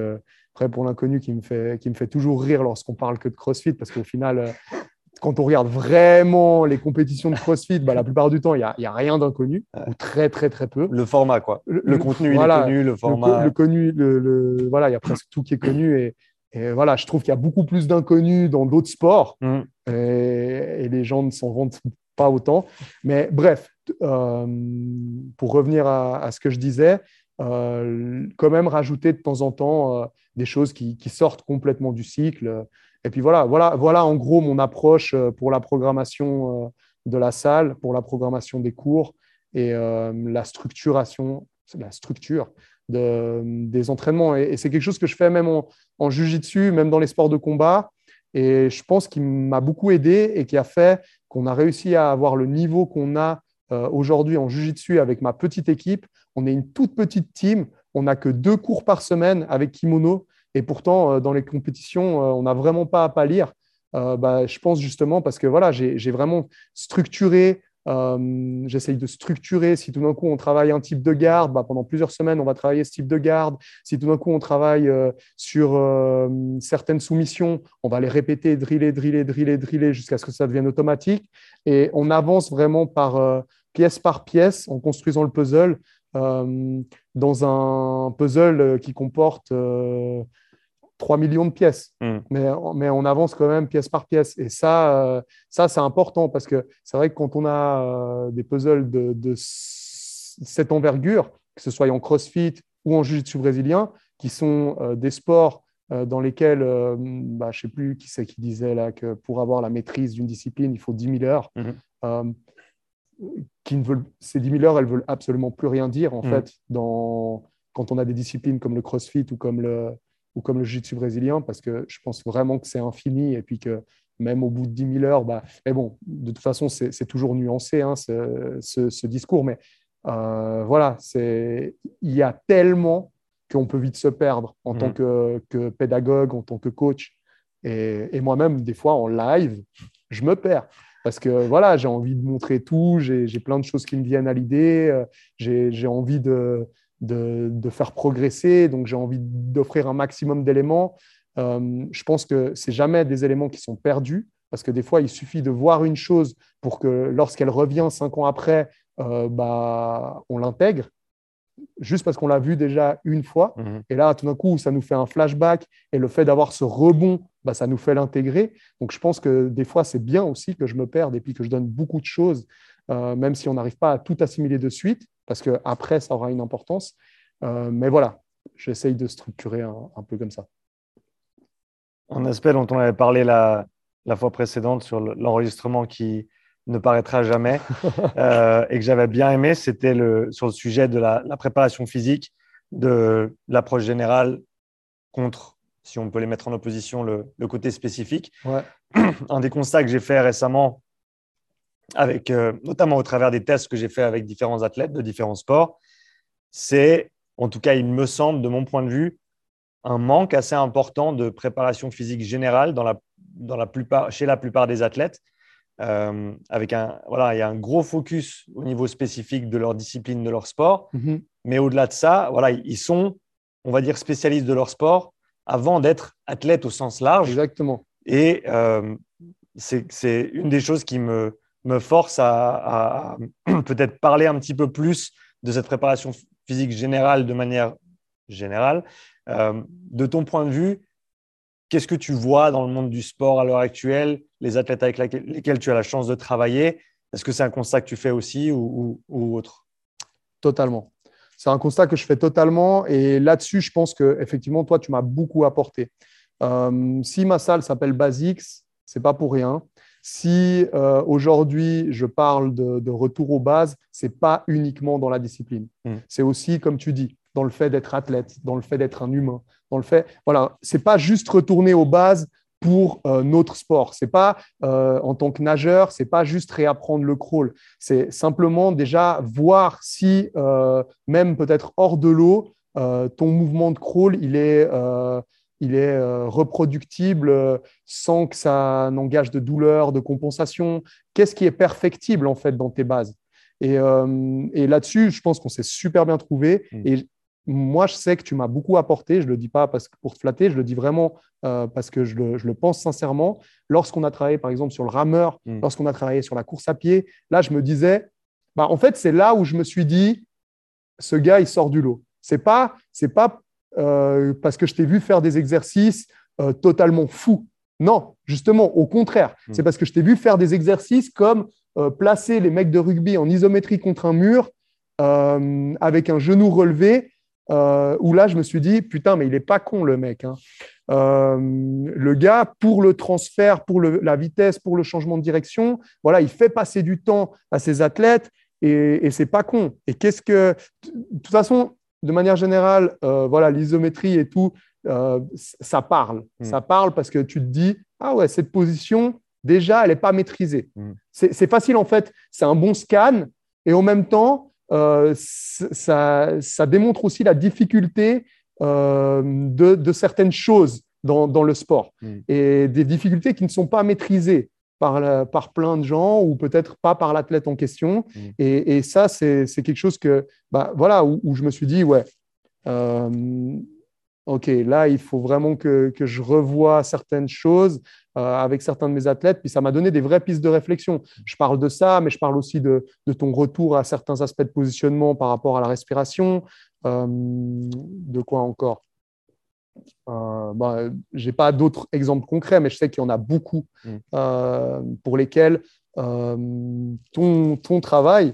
prêt pour l'inconnu qui, me fait, qui me fait toujours rire lorsqu'on parle que de CrossFit, parce qu'au final, quand on regarde vraiment les compétitions de CrossFit, bah, la plupart du temps, il n'y a, rien d'inconnu, ou très, très, très peu. Le format, quoi. Le, contenu, il est connu, le format. Le, connu, le, voilà, il y a presque tout qui est connu. Et, et voilà, je trouve qu'il y a beaucoup plus d'inconnus dans d'autres sports, mm. et, les gens ne s'en rendent pas autant. Mais bref, euh, pour revenir à, ce que je disais, euh, quand même rajouter de temps en temps euh, des choses qui, qui, sortent complètement du cycle. Et puis voilà, voilà, voilà en gros mon approche euh, pour la programmation euh, de la salle, pour la programmation des cours et euh, la structuration, la structure de, des entraînements. Et, c'est quelque chose que je fais même en, en dessus même dans les sports de combat. Et je pense qu'il m'a beaucoup aidé et qui a fait qu'on a réussi à avoir le niveau qu'on a aujourd'hui en dessus avec ma petite équipe. On est une toute petite team. On n'a que deux cours par semaine avec kimono. Et pourtant, euh, dans les compétitions, euh, on n'a vraiment pas à pâlir. Euh, bah, je pense justement parce que voilà, j'ai vraiment structuré j'essaye de structurer. Si tout d'un coup on travaille un type de garde, bah, pendant plusieurs semaines on va travailler ce type de garde. Si tout d'un coup on travaille sur certaines soumissions, on va les répéter, driller, driller, driller, driller jusqu'à ce que ça devienne automatique. Et on avance vraiment par pièce par pièce en construisant le puzzle dans un puzzle qui comporte 3 millions de pièces. Hmm. Mais, mais, on avance quand même pièce par pièce. Et ça, euh, ça c'est important parce que c'est vrai que quand on a euh, des puzzles de, cette envergure, que ce soit en crossfit ou en jiu-jitsu brésilien, qui sont euh, des sports dans lesquels, bah, je ne sais plus qui c'est qui disait là, que pour avoir la maîtrise d'une discipline, il faut 10 000 heures. Mhm. Qui ne veulent, ces 10 000 heures, elles veulent absolument plus rien dire en mhm. fait dans, quand on a des disciplines comme le CrossFit ou comme le, ou comme le jiu-jitsu brésilien, parce que je pense vraiment que c'est infini et puis que même au bout de 10 000 heures, bah, mais bon, de toute façon, c'est toujours nuancé hein, ce, ce, discours, mais euh, voilà, il y a tellement qu'on peut vite se perdre en tant mmh. que, pédagogue, en tant que coach. Et, moi-même, des fois, en live, je me perds. Parce que voilà, j'ai envie de montrer tout, j'ai plein de choses qui me viennent à l'idée, euh, j'ai envie de, faire progresser, donc j'ai envie d'offrir un maximum d'éléments. Euh, je pense que c'est jamais des éléments qui sont perdus, parce que des fois, il suffit de voir une chose pour que lorsqu'elle revient cinq ans après, euh, bah, on l'intègre, juste parce qu'on l'a vu déjà une fois. Mhm. Et là, tout d'un coup, ça nous fait un flashback, et le fait d'avoir ce rebond, bah, ça nous fait l'intégrer. Donc, je pense que des fois, c'est bien aussi que je me perde et puis que je donne beaucoup de choses, euh, même si on n'arrive pas à tout assimiler de suite, parce qu'après, ça aura une importance. mais voilà, j'essaye de structurer un peu comme ça un aspect dont on avait parlé la, fois précédente sur l'enregistrement qui ne paraîtra jamais euh, et que j'avais bien aimé, c'était le, sur le sujet de la, préparation physique, de l'approche générale contre, si on peut les mettre en opposition, le, côté spécifique. Un des constats que j'ai fait récemment, avec, euh, notamment au travers des tests que j'ai fait avec différents athlètes de différents sports, c'est, en tout cas, il me semble, de mon point de vue, un manque assez important de préparation physique générale dans la, dans la plupart, chez la plupart des athlètes. Euh, avec un, voilà, il y a un gros focus au niveau spécifique de leur discipline, de leur sport. Mhm. Mais au-delà de ça, voilà, ils sont, on va dire, spécialistes de leur sport avant d'être athlètes au sens large. Exactement. Et euh, c'est une des choses qui me, me force à, à peut-être parler un petit peu plus de cette préparation physique générale de manière générale euh, de ton point de vue, qu'est-ce que tu vois dans le monde du sport à l'heure actuelle, les athlètes avec lesquels tu as la chance de travailler? Est-ce que c'est un constat que tu fais aussi ou, autre? Totalement. C'est un constat que je fais totalement. Et là-dessus, je pense que effectivement, toi, tu m'as beaucoup apporté. Euh, si ma salle s'appelle Basics, c'est pas pour rien. Si euh, aujourd'hui je parle de, retour aux bases, c'est pas uniquement dans la discipline. Hmm. C'est aussi, comme tu dis, dans le fait d'être athlète, dans le fait d'être un humain, dans le fait, voilà, c'est pas juste retourner aux bases pour euh, notre sport. C'est pas euh, en tant que nageur, c'est pas juste réapprendre le crawl. C'est simplement déjà voir si euh, même peut-être hors de l'eau, ton mouvement de crawl il est il est reproductible sans que ça n'engage de douleur, de compensation. Qu'est-ce qui est perfectible en fait dans tes bases? Et, et là-dessus, je pense qu'on s'est super bien trouvé. Mmh. Et moi, je sais que tu m'as beaucoup apporté. Je ne le dis pas parce que pour te flatter, je le dis vraiment euh, parce que je le, pense sincèrement. Lorsqu'on a travaillé, par exemple, sur le rameur, mm. lorsqu'on a travaillé sur la course à pied, là, je me disais, bah, en fait, c'est là où je me suis dit, ce gars, il sort du lot. C'est pas, c'est pas euh, parce que je t'ai vu faire des exercices euh, totalement fous. Non, justement, au contraire. Mm. C'est parce que je t'ai vu faire des exercices comme placer les mecs de rugby en isométrie contre un mur avec un genou relevé euh, où là, je me suis dit, putain, mais il n'est pas con, le mec. Hein. Euh, le gars, pour le transfert, pour la vitesse, pour le changement de direction, voilà, il fait passer du temps à ses athlètes et, et c'est pas con. Et qu'est-ce que. De toute façon, de manière générale, euh, voilà, l'isométrie et tout, ça parle. Mm. Ça parle parce que tu te dis, ah ouais, cette position, déjà, elle n'est pas maîtrisée. Mm. C'est facile, en fait. C'est un bon scan et en même temps, euh, ça, démontre aussi la difficulté euh, de, certaines choses dans, le sport mm. et des difficultés qui ne sont pas maîtrisées par, par plein de gens ou peut-être pas par l'athlète en question. Mm. Et, ça, c'est quelque chose que, bah, voilà, où, je me suis dit, ouais, euh, OK, là, il faut vraiment que, que je revoie certaines choses avec certains de mes athlètes. Puis ça m'a donné des vraies pistes de réflexion. Je parle de ça, mais je parle aussi de, de ton retour à certains aspects de positionnement par rapport à la respiration. Euh, de quoi encore? Euh, bah, Je n'ai pas d'autres exemples concrets, mais je sais qu'il y en a beaucoup mm. euh, pour lesquels ton, ton travail,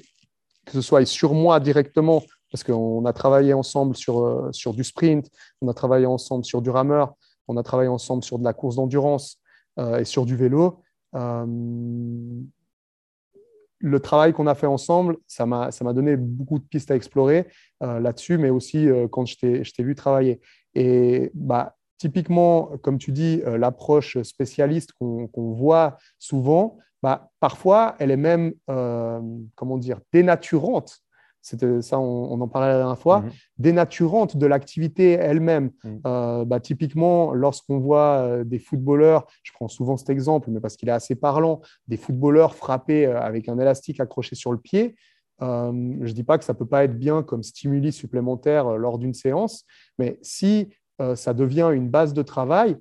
que ce soit sur moi directement parce qu'on a travaillé ensemble sur, euh, sur du sprint, on a travaillé ensemble sur du rameur, On a travaillé ensemble sur de la course d'endurance et sur du vélo. le travail qu'on a fait ensemble, ça m'a donné beaucoup de pistes à explorer là-dessus, mais aussi quand je t'ai vu travailler. Et bah, typiquement, comme tu dis, euh, l'approche spécialiste qu'on voit souvent, bah, parfois, elle est même, euh, comment dire, dénaturante. C'était ça, on, en parlait la dernière fois, mhm. dénaturante de l'activité elle-même. Mhm. Euh, bah, typiquement, lorsqu'on voit des footballeurs, je prends souvent cet exemple, mais parce qu'il est assez parlant, des footballeurs frappés avec un élastique accroché sur le pied, je ne dis pas que ça ne peut pas être bien comme stimuli supplémentaire lors d'une séance, mais si euh, ça devient une base de travail,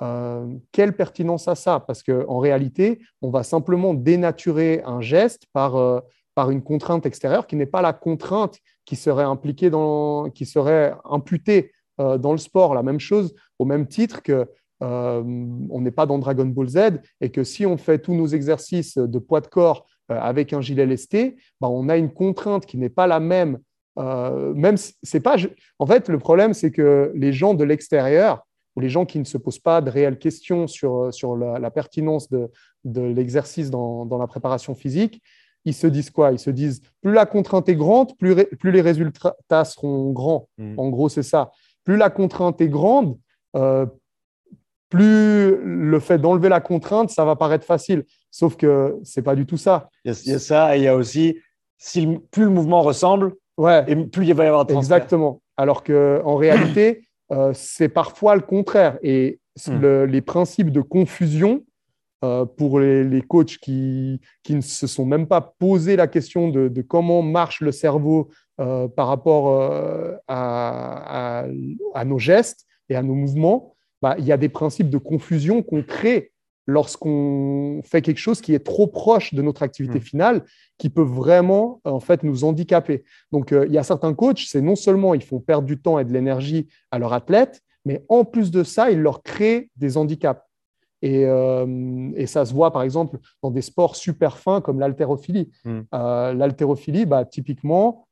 euh, quelle pertinence a ça? Parce qu'en réalité, on va simplement dénaturer un geste par, euh, par une contrainte extérieure qui n'est pas la contrainte qui serait impliquée dans, qui serait imputée dans le sport. La même chose au même titre que on n'est pas dans Dragon Ball Z et que si on fait tous nos exercices de poids de corps avec un gilet lesté, bah, on a une contrainte qui n'est pas la même euh, même c'est pas. En fait, le problème, c'est que les gens de l'extérieur ou les gens qui ne se posent pas de réelles questions sur, sur la, pertinence de, de l'exercice dans, dans, la préparation physique, ils se disent quoi? Ils se disent plus la contrainte est grande, plus, plus les résultats seront grands. Mm. En gros, c'est ça. Plus la contrainte est grande, euh, plus le fait d'enlever la contrainte, ça va paraître facile. Sauf que c'est pas du tout ça. Il y, a, ça, et il y a aussi, si plus le mouvement ressemble, Ouais. Et plus il va y avoir de transfert. Exactement. Alors qu'en réalité, euh, c'est parfois le contraire. Et hmm. les principes de confusion, euh, pour les, coachs qui, qui, ne se sont même pas posé la question de, comment marche le cerveau euh, par rapport à, à, nos gestes et à nos mouvements, bah, il y a des principes de confusion qu'on crée lorsqu'on fait quelque chose qui est trop proche de notre activité hmm. finale, qui peut vraiment en fait nous handicaper. Donc euh, il y a certains coachs, c'est non seulement ils font perdre du temps et de l'énergie à leurs athlètes, mais en plus de ça, ils leur créent des handicaps. Et, euh, et, ça se voit par exemple dans des sports super fins comme l'haltérophilie. Hmm. Euh, l'haltérophilie, bah, typiquement,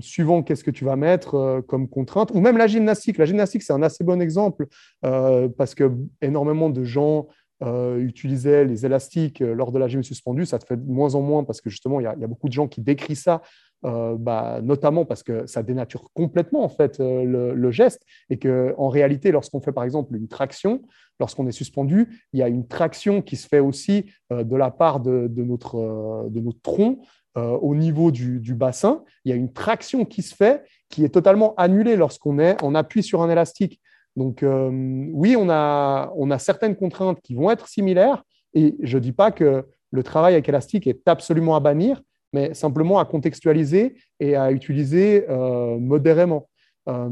suivant qu'est-ce que tu vas mettre comme contrainte, ou même la gymnastique. La gymnastique, c'est un assez bon exemple parce que énormément de gens euh, utilisaient les élastiques euh, lors de la gym suspendue, ça te fait de moins en moins parce que justement, il y, a beaucoup de gens qui décrivent ça, euh, bah, notamment parce que ça dénature complètement en fait le, geste et que en réalité, lorsqu'on fait par exemple une traction, lorsqu'on est suspendu, il y a une traction qui se fait aussi de la part de, notre, de notre tronc au niveau du, bassin. Il y a une traction qui se fait qui est totalement annulée lorsqu'on est en appui sur un élastique. Donc euh, oui, on a, on a certaines contraintes qui vont être similaires et je ne dis pas que le travail avec élastique est absolument à bannir, mais simplement à contextualiser et à utiliser euh, modérément, euh,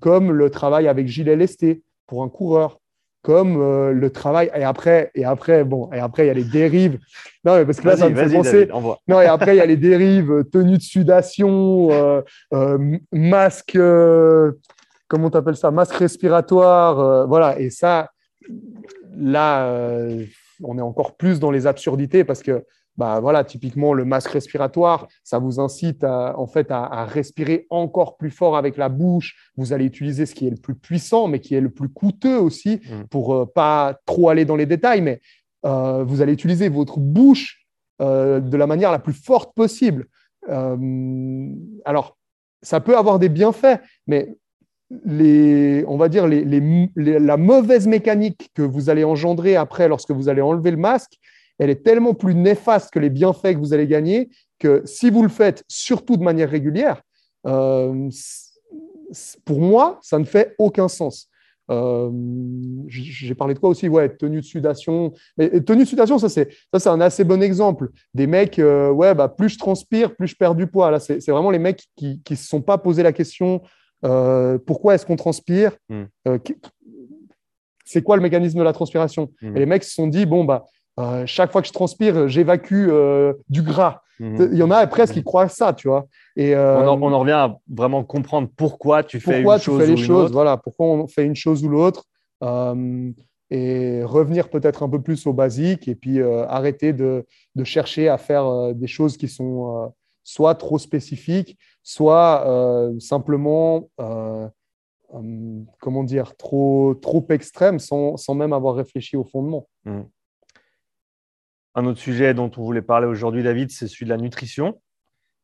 comme le travail avec gilet lesté pour un coureur, comme le travail et après et après bon et après il y a les dérives non mais parce que là ça me fait penser non et après il y a les dérives tenue de sudation masque comment tu appelles ça, masque respiratoire, euh, voilà. Et ça, là, euh, on est encore plus dans les absurdités parce que, bah voilà, typiquement le masque respiratoire, ça vous incite à, en fait à, respirer encore plus fort avec la bouche. Vous allez utiliser ce qui est le plus puissant, mais qui est le plus coûteux aussi, mmh. pour euh, pas trop aller dans les détails, mais vous allez utiliser votre bouche de la manière la plus forte possible. alors, ça peut avoir des bienfaits, mais les, on va dire la mauvaise mécanique que vous allez engendrer après lorsque vous allez enlever le masque, elle est tellement plus néfaste que les bienfaits que vous allez gagner que si vous le faites surtout de manière régulière, euh, pour moi, ça ne fait aucun sens. Euh, j'ai parlé de quoi aussi? Ouais, tenue de sudation. Mais tenue de sudation, ça c'est un assez bon exemple. Des mecs, euh, ouais, bah plus je transpire, plus je perds du poids. Là, c'est vraiment les mecs qui ne se sont pas posé la question euh, pourquoi est-ce qu'on transpire? Hmm. C'est quoi le mécanisme de la transpiration? Hmm. Et les mecs se sont dit, bon, bah, euh, chaque fois que je transpire, j'évacue du gras. Hmm. Il y en a presque qui croient ça, tu vois. Et, on, en, revient à vraiment comprendre pourquoi tu fais une chose fais les choses, Voilà, pourquoi on fait une chose ou l'autre. et revenir peut-être un peu plus au basique et puis arrêter de, de, chercher à faire des choses qui sont soit trop spécifiques, soit euh, simplement euh, comment dire, trop, trop extrême sans, sans, même avoir réfléchi au fondement. Mmh. Un autre sujet dont on voulait parler aujourd'hui, David, c'est celui de la nutrition,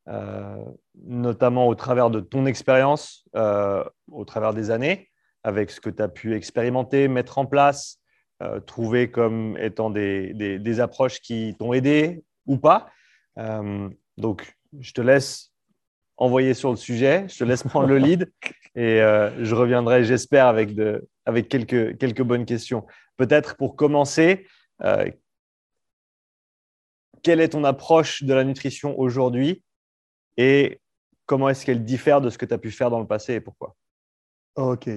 euh, notamment au travers de ton expérience, euh, au travers des années, avec ce que tu as pu expérimenter, mettre en place, euh, trouver comme étant des, des, approches qui t'ont aidé ou pas. donc, je te laisse envoyer sur le sujet, je te laisse prendre le lead et je reviendrai, j'espère, avec, de, avec quelques, quelques bonnes questions. Peut-être pour commencer, quelle est ton approche de la nutrition aujourd'hui et comment est-ce qu'elle diffère de ce que tu as pu faire dans le passé et pourquoi? Ok.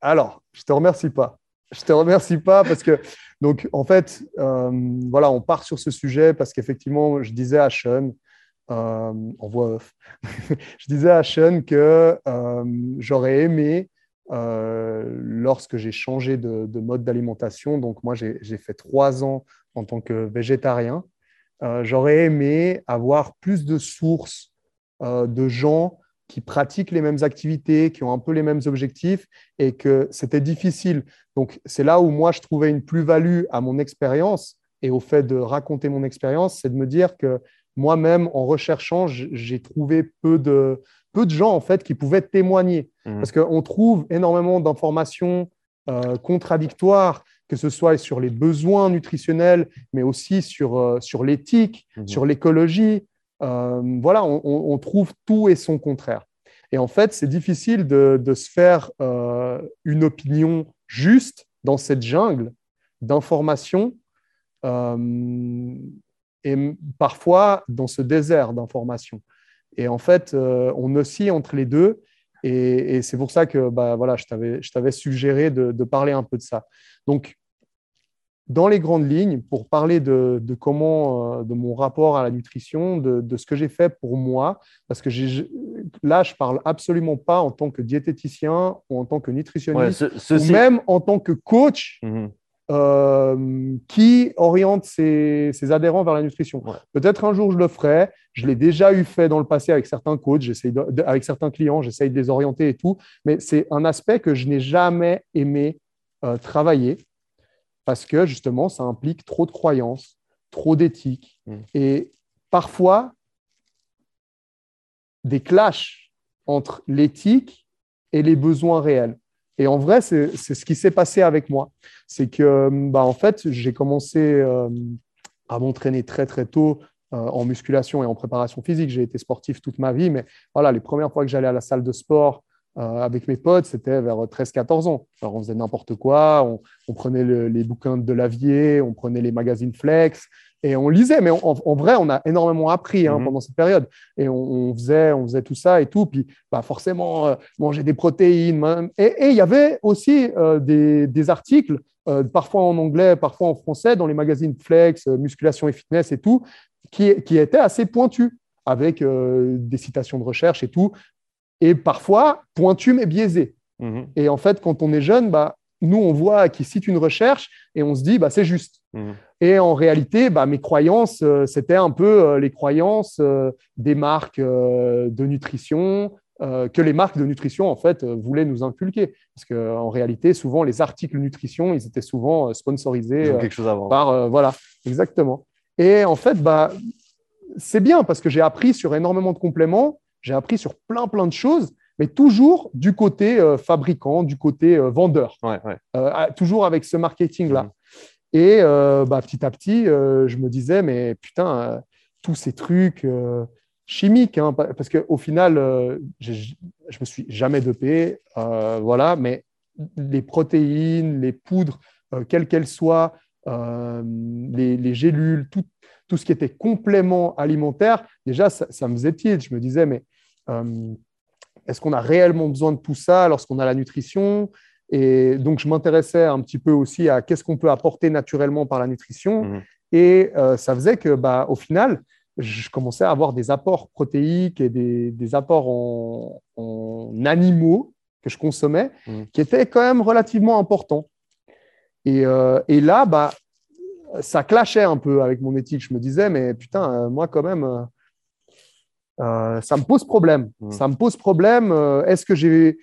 Alors, je te remercie pas. Je te remercie pas parce que, donc, en fait, euh, voilà, on part sur ce sujet parce qu'effectivement, je disais à Sean, euh, en voix off, je disais à Sean que euh, j'aurais aimé, lorsque j'ai changé de mode d'alimentation, donc moi, j'ai fait trois ans en tant que végétarien, euh, j'aurais aimé avoir plus de sources euh, de gens qui pratiquent les mêmes activités, qui ont un peu les mêmes objectifs et que c'était difficile. Donc, c'est là où moi, je trouvais une plus-value à mon expérience et au fait de raconter mon expérience, c'est de me dire que moi-même, en recherchant, j'ai trouvé peu de, peu de gens en fait qui pouvaient témoigner. Mmh. Parce qu'on trouve énormément d'informations euh, contradictoires que ce soit sur les besoins nutritionnels, mais aussi sur, euh, sur l'éthique, mhm. sur l'écologie. Euh, voilà, on, trouve tout et son contraire. Et en fait, c'est difficile de, se faire euh, une opinion juste dans cette jungle d'informations et parfois dans ce désert d'informations. Et en fait, on oscille entre les deux. Et, c'est pour ça que bah, voilà, je t'avais suggéré de, de, parler un peu de ça. Donc, dans les grandes lignes, pour parler de, comment, euh, de mon rapport à la nutrition, de, ce que j'ai fait pour moi, parce que là, je parle absolument pas en tant que diététicien ou en tant que nutritionniste, ou même en tant que coach mhm. euh, qui oriente ses, adhérents vers la nutrition. Peut-être un jour je le ferai. Je l'ai déjà eu fait dans le passé avec certains coachs, avec certains clients, j'essaye de les orienter et tout, mais c'est un aspect que je n'ai jamais aimé euh, travailler parce que justement, ça implique trop de croyances, trop d'éthique mm. et parfois des clashs entre l'éthique et les besoins réels. Et en vrai, c'est ce qui s'est passé avec moi. C'est que, bah, en fait, j'ai commencé euh, à m'entraîner très, très tôt euh, en musculation et en préparation physique. J'ai été sportif toute ma vie, mais voilà, les premières fois que j'allais à la salle de sport, euh, avec mes potes, c'était vers 13-14 ans. Alors, on faisait n'importe quoi, on, prenait les bouquins de Lavier, on prenait les magazines Flex et on lisait. Mais en, vrai, on a énormément appris hein, mhm. pendant cette période. Et on, faisait, on faisait tout ça et tout. Puis bah, forcément, euh, manger des protéines. Et il y avait aussi euh, des, articles, parfois en anglais, parfois en français, dans les magazines Flex, Musculation et Fitness et tout, qui, qui étaient assez pointus avec des citations de recherche et tout, et parfois pointu mais biaisé. Mhm. Et en fait, quand on est jeune, bah, nous, on voit qu'il cite une recherche et on se dit, bah, c'est juste. Mhm. Et en réalité, bah, mes croyances, euh, c'était un peu euh, les croyances euh, des marques de nutrition, que les marques de nutrition, en fait, voulaient nous inculquer. Parce qu'en réalité, souvent, les articles nutrition, ils étaient souvent sponsorisés quelque chose par... voilà, exactement. Et en fait, bah, c'est bien parce que j'ai appris sur énormément de compléments j'ai appris sur plein, plein de choses, mais toujours du côté euh, fabricant, du côté euh, vendeur. Euh, toujours avec ce marketing-là. Mmh. Et bah, petit à petit, je me disais, mais putain, tous ces trucs chimiques, hein, parce qu'au final, je ne me suis jamais dopé, voilà, mais les protéines, les poudres, quelles qu'elles soient, les, les, gélules, tout, tout ce qui était complément alimentaire, déjà, ça, me faisait tilt. Je me disais, mais est-ce qu'on a réellement besoin de tout ça lorsqu'on a la nutrition? Et donc, je m'intéressais un petit peu aussi à qu'est-ce qu'on peut apporter naturellement par la nutrition. Mhm. Et euh, ça faisait que, bah, au final, je commençais à avoir des apports protéiques et des, apports en, animaux que je consommais mhm. qui étaient quand même relativement importants. Et, euh, et là, bah, ça clashait un peu avec mon éthique. Je me disais, mais putain, euh, moi quand même, euh, euh, ça me pose problème. Mmh. Ça me pose problème. Est-ce que j'ai.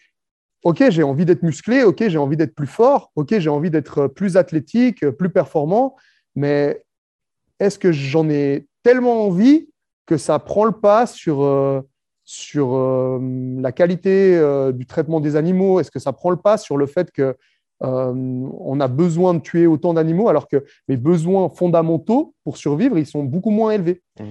ok, j'ai envie d'être musclé, ok, j'ai envie d'être plus fort, ok, j'ai envie d'être plus athlétique, plus performant, mais est-ce que j'en ai tellement envie que ça prend le pas sur, euh, sur euh, la qualité euh, du traitement des animaux? Est-ce que ça prend le pas sur le fait que on a besoin de tuer autant d'animaux alors que mes besoins fondamentaux pour survivre, ils sont beaucoup moins élevés? Mmh.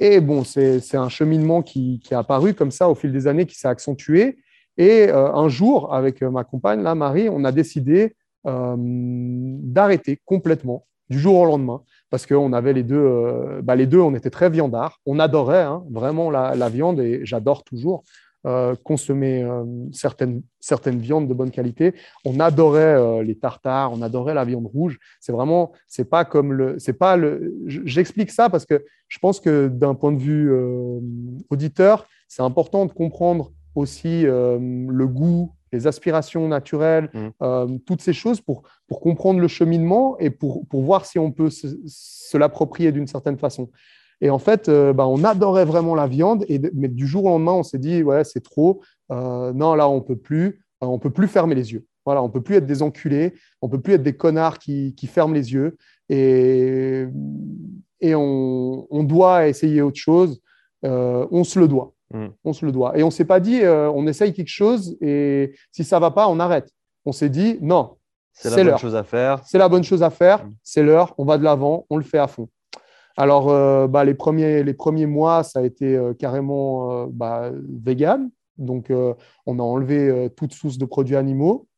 Et bon, c'est un cheminement qui, qui, est apparu comme ça au fil des années, qui s'est accentué. Et un jour, avec ma compagne, là, Marie, on a décidé d'arrêter complètement du jour au lendemain parce qu'on avait les deux, euh, bah les deux, on était très viandards. On adorait hein, vraiment la, viande et j'adore toujours euh, consommer euh, certaines, certaines viandes de bonne qualité. On adorait les tartares, on adorait la viande rouge. C'est vraiment, c'est pas comme le, c'est pas le. J'explique ça parce que je pense que d'un point de vue auditeur, c'est important de comprendre aussi le goût les aspirations naturelles, mmh. euh, toutes ces choses pour, pour comprendre le cheminement et pour, pour voir si on peut se, l'approprier d'une certaine façon. Et en fait, euh, bah, on adorait vraiment la viande, et, mais du jour au lendemain, on s'est dit, ouais, c'est trop, euh, non, là, on peut plus, on peut plus fermer les yeux. Voilà, on peut plus être des enculés, on peut plus être des connards qui, qui ferment les yeux, et, et on, on, doit essayer autre chose, on se le doit. Mm. On se le doit. Et on ne s'est pas dit, euh, on essaye quelque chose et si ça ne va pas, on arrête. On s'est dit, non, c'est la bonne chose à faire. C'est la bonne chose à faire, mm. c'est l'heure, on va de l'avant, on le fait à fond. Alors, euh, bah, les, premiers, les premiers mois, ça a été euh, carrément bah, vegan. Donc, on a enlevé toute source de produits animaux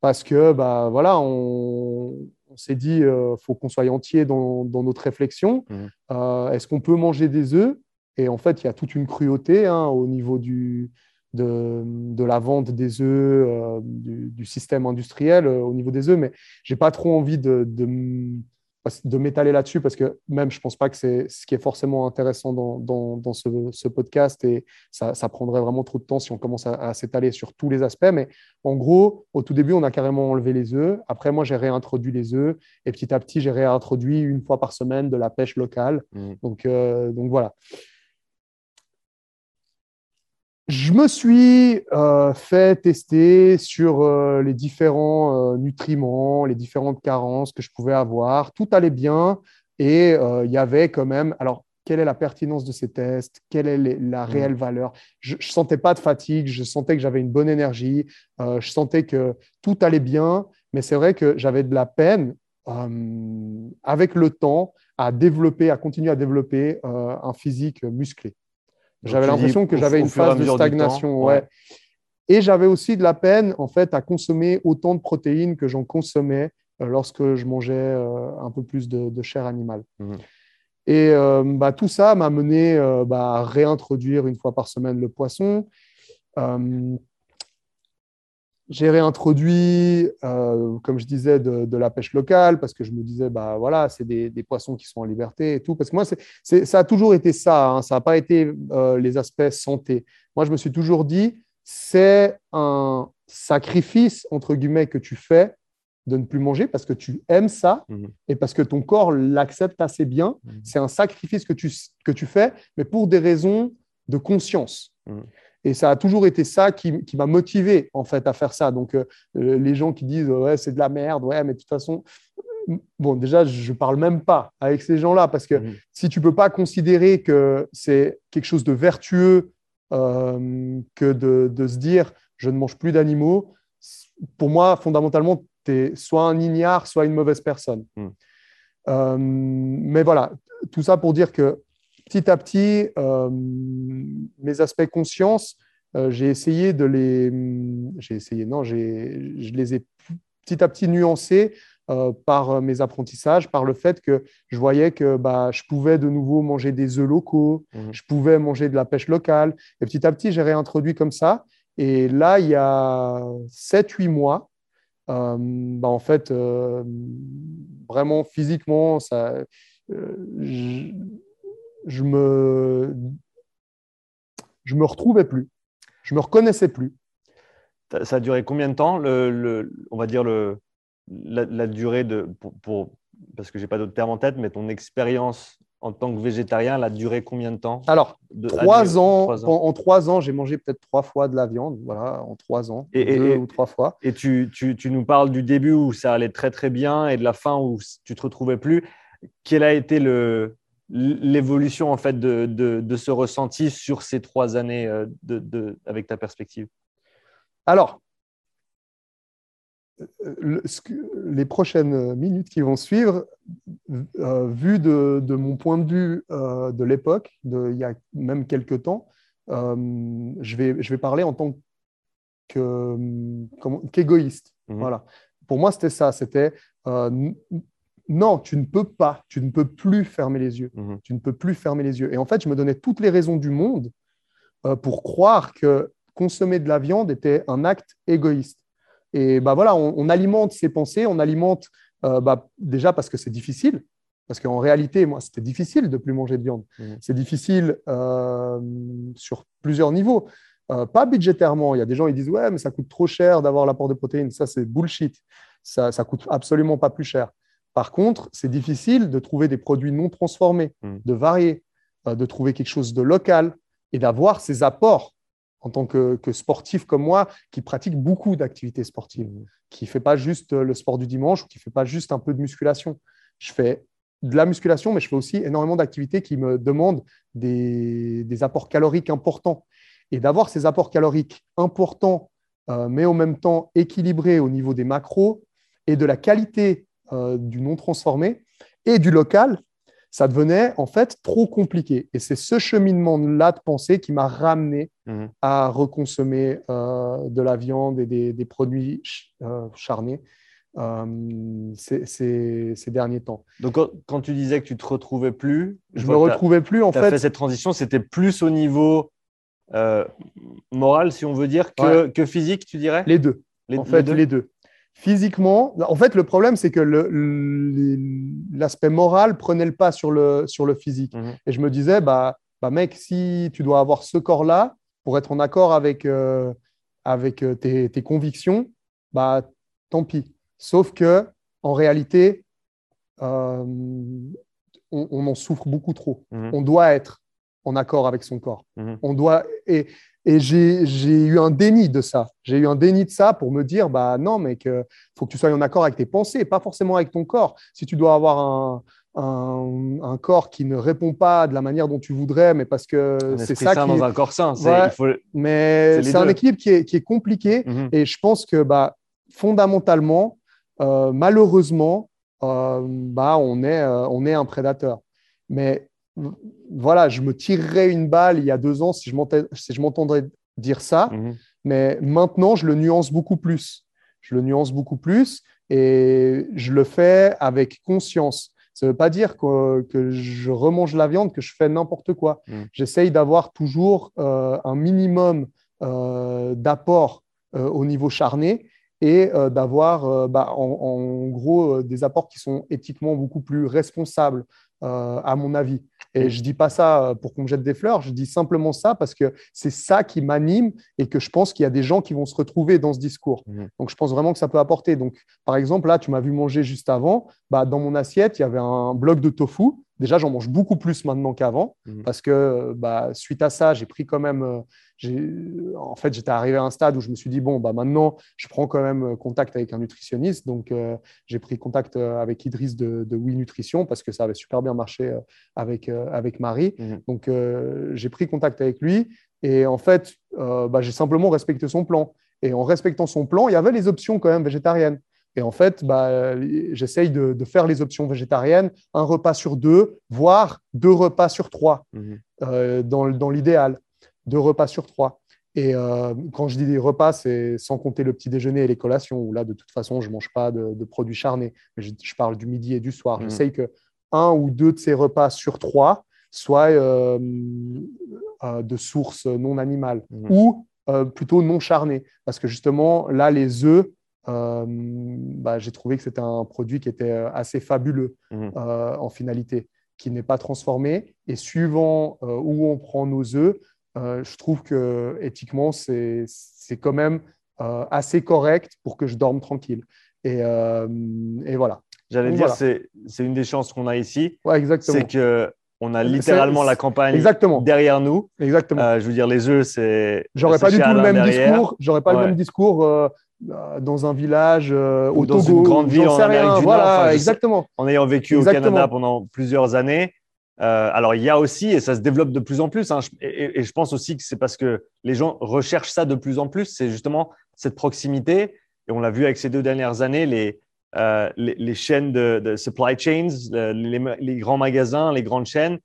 parce que, bah, voilà, on, s'est dit, il faut qu'on soit entier dans, notre réflexion. Mm. Est-ce qu'on peut manger des œufs? Et en fait, il y a toute une cruauté hein, au niveau du, de, de, la vente des œufs, euh, du, système industriel euh, au niveau des œufs, mais j'ai pas trop envie de, de, de m'étaler là-dessus parce que même je pense pas que c'est ce qui est forcément intéressant dans, dans, dans ce, ce, podcast et ça, ça, prendrait vraiment trop de temps si on commence à, s'étaler sur tous les aspects. Mais en gros, au tout début, on a carrément enlevé les œufs. Après, moi, j'ai réintroduit les œufs et petit à petit, j'ai réintroduit une fois par semaine de la pêche locale. Mmh. Donc, euh, donc voilà. Je me suis euh, fait tester sur euh, les différents euh, nutriments, les différentes carences que je pouvais avoir. Tout allait bien et il y avait quand même. Alors, quelle est la pertinence de ces tests? Quelle est la mmh. réelle valeur? Je ne sentais pas de fatigue, je sentais que j'avais une bonne énergie, je sentais que tout allait bien, mais c'est vrai que j'avais de la peine avec le temps à développer, à continuer à développer un physique musclé. J'avais l'impression que j'avais une phase de stagnation. Ouais. Et j'avais aussi de la peine en fait à consommer autant de protéines que j'en consommais euh, lorsque je mangeais euh, un peu plus de, chair animale. Mhm. Et euh, bah, tout ça m'a mené bah, à réintroduire une fois par semaine le poisson. J'ai réintroduit, euh, comme je disais, de, la pêche locale parce que je me disais, bah voilà, c'est des, poissons qui sont en liberté et tout. Parce que moi, ça a toujours été ça. Hein. ça n'a pas été euh, les aspects santé. Moi, je me suis toujours dit, c'est un sacrifice entre guillemets que tu fais de ne plus manger parce que tu aimes ça mmh et parce que ton corps l'accepte assez bien. Mmh c'est un sacrifice que tu, que tu fais, mais pour des raisons de conscience. Mmh et ça a toujours été ça qui, m'a motivé en fait à faire ça. Donc euh, euh, les gens qui disent ouais c'est de la merde, ouais mais de toute façon, bon déjà je parle même pas avec ces gens-là parce que mmh. si tu peux pas considérer que c'est quelque chose de vertueux euh, que de, se dire je ne mange plus d'animaux, pour moi fondamentalement tu es soit un ignare, soit une mauvaise personne. Mmh. mais voilà, tout ça pour dire que petit à petit, euh, mes aspects conscience, euh, j'ai essayé de les. J'ai essayé, non, je les ai petit à petit nuancés euh, par mes apprentissages, par le fait que je voyais que bah, je pouvais de nouveau manger des œufs locaux, mmh. je pouvais manger de la pêche locale. Et petit à petit, j'ai réintroduit comme ça. Et là, il y a 7-8 mois, bah, en fait, vraiment physiquement, ça, je me, je me retrouvais plus, je me reconnaissais plus. Ça a duré combien de temps, le, on va dire le, la, durée de, pour, parce que j'ai pas d'autres termes en tête, mais ton expérience en tant que végétarien, elle a duré combien de temps Alors, trois, ans, En, trois ans, j'ai mangé peut-être trois fois de la viande, voilà, en trois ans, et, deux ou trois fois. Et tu, tu, tu, nous parles du début où ça allait très très bien et de la fin où tu te retrouvais plus. Quel a été le, l'évolution en fait de, de, ce ressenti sur ces trois années euh, de, avec ta perspective? Alors, les prochaines minutes qui vont suivre, euh, vu de, mon point de vue euh, de l'époque, il y a même quelques temps, je, vais, je vais parler en tant qu'égoïste. Mmh. Voilà. Pour moi, c'était ça. C'était non, tu ne peux pas, tu ne peux plus fermer les yeux. Mhm. Tu ne peux plus fermer les yeux. Et en fait, je me donnais toutes les raisons du monde euh, pour croire que consommer de la viande était un acte égoïste. Et bah voilà, on, alimente ces pensées, on alimente euh, bah, déjà parce que c'est difficile, parce qu'en réalité, moi, c'était difficile de plus manger de viande. Mhm. C'est difficile euh, sur plusieurs niveaux. pas budgétairement. Il y a des gens qui disent ouais, mais ça coûte trop cher d'avoir l'apport de protéines. Ça, c'est bullshit. Ça, ça coûte absolument pas plus cher. Par contre, c'est difficile de trouver des produits non transformés, hmm. de varier, euh, de trouver quelque chose de local et d'avoir ces apports en tant que, sportif comme moi qui pratique beaucoup d'activités sportives, hmm. qui ne fait pas juste le sport du dimanche ou qui ne fait pas juste un peu de musculation. Je fais de la musculation, mais je fais aussi énormément d'activités qui me demandent des, apports caloriques importants. Et d'avoir ces apports caloriques importants, euh, mais en même temps équilibrés au niveau des macros et de la qualité euh, du non transformé et du local, ça devenait en fait trop compliqué. Et c'est ce cheminement-là de pensée qui m'a ramené mhm. à reconsommer euh, de la viande et des, produits euh, charnés ces, derniers temps. Donc, quand, tu disais que tu te retrouvais plus, je me retrouvais plus en fait. fait. Cette transition, c'était plus au niveau moral, si on veut dire, que, que physique, tu dirais? Les deux. en fait, les deux physiquement, en fait, le problème, c'est que l'aspect moral prenait le pas sur le, sur le physique. Mhm. Et je me disais, bah, bah, mec, si tu dois avoir ce corps-là pour être en accord avec, euh, avec euh, tes, tes, convictions, bah, tant pis. Sauf que, en réalité, euh, on, en souffre beaucoup trop. Mhm. On doit être en accord avec son corps. Mhm. On doit et et j'ai eu un déni de ça. J'ai eu un déni de ça pour me dire, bah non, mais il faut que tu sois en accord avec tes pensées, pas forcément avec ton corps. Si tu dois avoir un, un, corps qui ne répond pas de la manière dont tu voudrais, mais parce que c'est ça qui... dans un corps sain. Mais c'est un équilibre qui est, qui est compliqué. Mhm. Et je pense que bah, fondamentalement, euh, malheureusement, euh, bah, on, est, euh, on est un prédateur. Mais voilà, je me tirerais une balle il y a deux ans si je m'entendrais dire ça, mhm. mais maintenant, je le nuance beaucoup plus. Je le nuance beaucoup plus et je le fais avec conscience. Ça ne veut pas dire que, je remange la viande, que je fais n'importe quoi. Mhm. J'essaye d'avoir toujours euh, un minimum euh, d'apport euh, au niveau charné et d'avoir bah, en, gros des apports qui sont éthiquement beaucoup plus responsables, à mon avis. Et je dis pas ça euh, pour qu'on me jette des fleurs, je dis simplement ça parce que c'est ça qui m'anime et que je pense qu'il y a des gens qui vont se retrouver dans ce discours. Mmh. Donc je pense vraiment que ça peut apporter. Donc par exemple, là, tu m'as vu manger juste avant, bah, dans mon assiette, il y avait un bloc de tofu. Déjà, j'en mange beaucoup plus maintenant qu'avant mmh. parce que bah, suite à ça, j'ai pris quand même euh, en fait, j'étais arrivé à un stade où je me suis dit, bon, bah, maintenant, je prends quand même contact avec un nutritionniste. Donc, euh, j'ai pris contact euh, avec Idriss de, de Oui Nutrition parce que ça avait super bien marché euh, avec, avec Marie. Mhm. Donc, j'ai pris contact avec lui. Et en fait, bah, j'ai simplement respecté son plan. Et en respectant son plan, il y avait les options quand même végétariennes. Et en fait, bah, j'essaye de, faire les options végétariennes, un repas sur deux, voire deux repas sur trois, mhm. dans, dans l'idéal deux repas sur trois. Et euh, quand je dis des repas, c'est sans compter le petit déjeuner et les collations, où là, de toute façon, je ne mange pas de, produits charnés. Mais je, parle du midi et du soir. Mmh. J'essaye que un ou deux de ces repas sur trois soient euh, euh, de source non animale mmh. ou plutôt non charnés. Parce que justement, là, les œufs, bah, j'ai trouvé que c'était un produit qui était assez fabuleux mmh. en finalité, qui n'est pas transformé. Et suivant où on prend nos œufs, euh, je trouve que éthiquement, c'est quand même euh, assez correct pour que je dorme tranquille. Et, euh, et voilà. J'allais dire, c'est une des chances qu'on a ici. Ouais, exactement. C'est que on a littéralement la campagne Exactement. derrière nous. Exactement. Euh, je veux dire, les œufs, c'est. J'aurais pas du tout le même discours. J'aurais pas Ouais. le même discours euh, dans un village euh, au Ou dans Togo. une grande ville en Amérique rien. du Nord. Voilà, Enfin, exactement. En ayant vécu au. Canada pendant plusieurs années. Euh, alors, il y a aussi, et ça se développe de plus en plus, hein, et, et je pense aussi que c'est parce que les gens recherchent ça de plus en plus, c'est justement cette proximité. Et on l'a vu avec ces deux dernières années, les, euh, les, les chaînes de, de supply chains, le- les, les grands magasins, les grandes chaînes,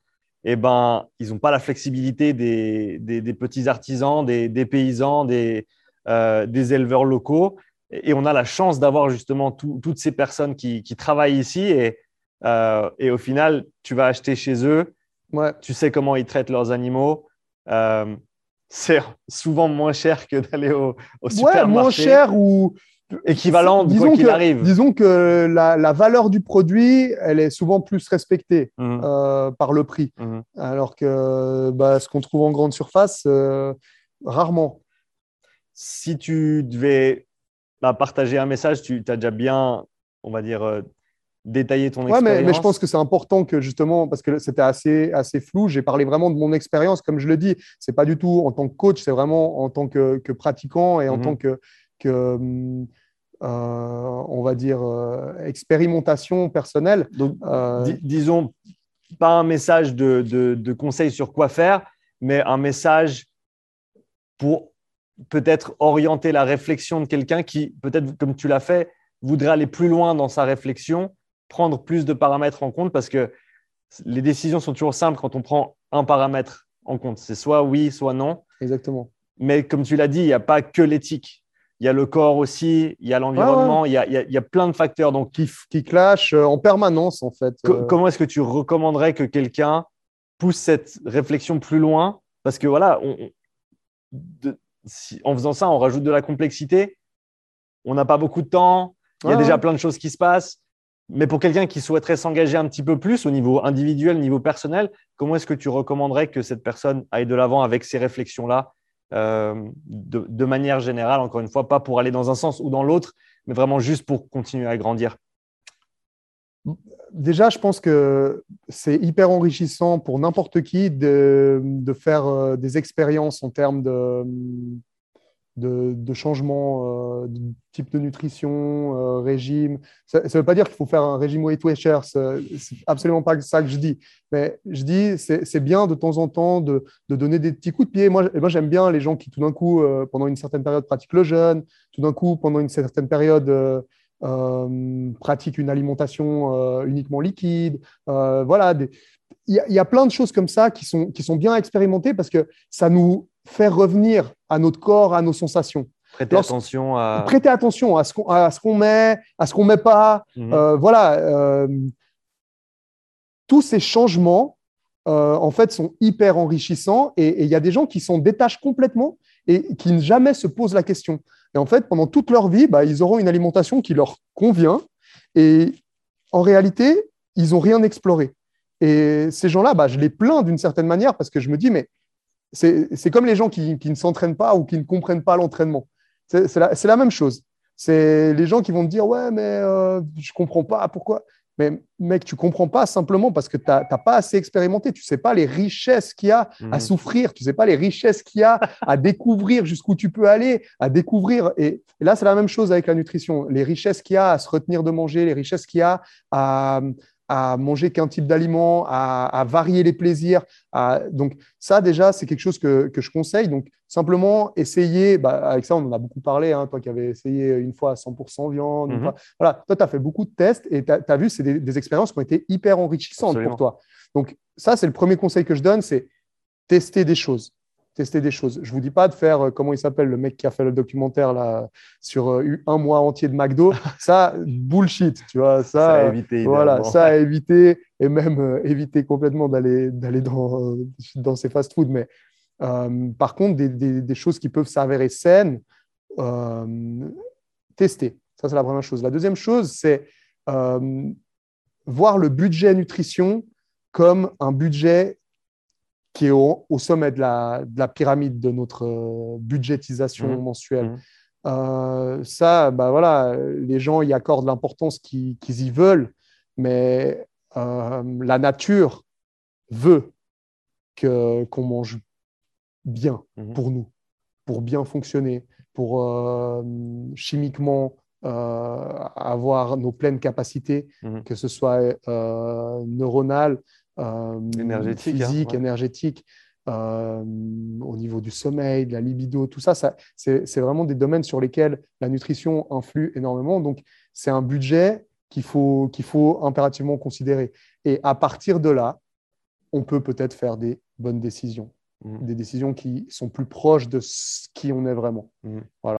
eh ben, ils n'ont pas la flexibilité des, des- des petits artisans, des, des paysans, des, euh, des éleveurs locaux. Et, et on a la chance d'avoir justement tout- toutes ces personnes qui, qui travaillent ici. Et, euh, et au final, tu vas acheter chez eux, Ouais. tu sais comment ils traitent leurs animaux. Euh, c'est souvent moins cher que d'aller au, au Ouais, supermarché. moins cher ou Équivalent, disons qu'il que, arrive. Disons que la, la valeur du produit, elle est souvent plus respectée Mhm, euh, par le prix, mhm. alors que bah, ce qu'on trouve en grande surface, euh, rarement. Si tu devais bah, partager un message, tu as déjà bien, on va dire, euh, détaillé ton Ouais, expérience. mais, mais je pense que c'est important que justement, parce que c'était assez, assez flou, j'ai parlé vraiment de mon expérience, comme je le dis, c'est pas du tout en tant que coach, c'est vraiment en tant que, que pratiquant et en Mhm. tant que, que euh, on va dire, euh, expérimentation personnelle. Donc, Euh, Dis- disons, pas un message de, de, de conseil sur quoi faire, mais un message pour peut-être orienter la réflexion de quelqu'un qui, peut-être comme tu l'as fait, voudrait aller plus loin dans sa réflexion, prendre plus de paramètres en compte, parce que les décisions sont toujours simples quand on prend un paramètre en compte. C'est soit oui, soit non. exactement. Mais comme tu l'as dit, il n'y a pas que l'éthique. Il y a le corps aussi, il y a l'environnement, il y a- il y a- il y a plein de facteurs. Donc, Qui, qui clash euh, en permanence, en fait. Co- Euh, Comment est-ce que tu recommanderais que quelqu'un pousse cette réflexion plus loin? Parce que voilà, on- on- de- si- en faisant ça, on rajoute de la complexité. On n'a pas beaucoup de temps. Il y a déjà ouais. plein de choses qui se passent. Mais pour quelqu'un qui souhaiterait s'engager un petit peu plus au niveau individuel, au niveau personnel, comment est-ce que tu recommanderais que cette personne aille de l'avant avec ces réflexions-là euh, de, de manière générale, encore une fois, pas pour aller dans un sens ou dans l'autre, mais vraiment juste pour continuer à grandir? Déjà, je pense que c'est hyper enrichissant pour n'importe qui de, faire euh, des expériences en termes de, de, de changement euh, de type de nutrition, euh, régime. Ça ne veut pas dire qu'il faut faire un régime Weight Watchers, c'est absolument pas ça que je dis. Mais je dis, c'est bien de temps en temps de, donner des petits coups de pied. Moi, j'aime bien les gens qui, tout d'un coup, pendant une certaine période, pratiquent le jeûne, tout d'un coup, pendant une certaine période, euh, pratiquent une alimentation euh, uniquement liquide. Euh, voilà, des- il y, a- il y a plein de choses comme ça qui sont, qui sont bien expérimentées parce que ça nous fait revenir à notre corps, à nos sensations. Prêtez Lorsque- attention à. Prêtez attention à ce qu'on à ce qu'on met, à ce qu'on met pas. Mhm. Voilà, tous ces changements, euh, en fait, sont hyper enrichissants et et il y a des gens qui s'en détachent complètement et qui ne jamais se posent la question. Et en fait, pendant toute leur vie, bah, ils auront une alimentation qui leur convient et en réalité, ils n'ont rien exploré. Et ces gens-là, bah, je les plains d'une certaine manière parce que je me dis, mais c'est comme les gens qui, ne s'entraînent pas ou qui ne comprennent pas l'entraînement. C'est la, même chose. C'est les gens qui vont te dire Ouais, mais euh, je comprends pas pourquoi? Mais mec, tu comprends pas simplement parce que tu n'as pas assez expérimenté. Tu sais pas les richesses qu'il y a à Mhm. souffrir. Tu sais pas les richesses qu'il y a à découvrir jusqu'où tu peux aller, à découvrir. Et, et là, c'est la même chose avec la nutrition. Les richesses qu'il y a à se retenir de manger, les richesses qu'il y a à, à manger qu'un type d'aliment, à, à varier les plaisirs. à- donc ça, déjà, c'est quelque chose que, que je conseille. Donc simplement essayer, bah, avec ça, on en a beaucoup parlé, hein, toi qui avais essayé une fois à 100% viande. Mhm. fois- voilà, toi, tu as fait beaucoup de tests et tu as, vu, c'est des, des expériences qui ont été hyper enrichissantes Absolument. pour toi. Donc ça, c'est le premier conseil que je donne, c'est tester des choses. Tester des choses. Je vous dis pas de faire, euh, comment il s'appelle, le mec qui a fait le documentaire là, sur euh, un mois entier de McDo. Ça, bullshit, tu vois. Ça, Ça à euh, éviter. voilà, ça à éviter et même euh, éviter complètement d'aller d'aller dans, euh, dans ces fast-foods. Mais euh, par contre, des, des- des choses qui peuvent s'avérer saines, tester. Ça, c'est la première chose. La deuxième chose, c'est voir le budget nutrition comme un budget qui est au, au sommet de la, de la pyramide de notre euh, budgétisation Mhm. mensuelle. Mhm. Euh, ça, bah voilà, les gens y accordent l'importance qu'ils y veulent, mais euh, la nature veut qu'on mange bien Mhm. pour nous, pour bien fonctionner, pour euh, chimiquement avoir nos pleines capacités, que ce soit euh, euh, Énergétique, hein, physique, ouais. énergétique, euh, au niveau du sommeil, de la libido, tout ça, ça c'est vraiment des domaines sur lesquels la nutrition influe énormément. Donc, c'est un budget qu'il faut, qu'il faut impérativement considérer. Et à partir de là, on peut peut-être faire des bonnes décisions, Mhm. des décisions qui sont plus proches de ce qui on est vraiment. Mhm. Voilà.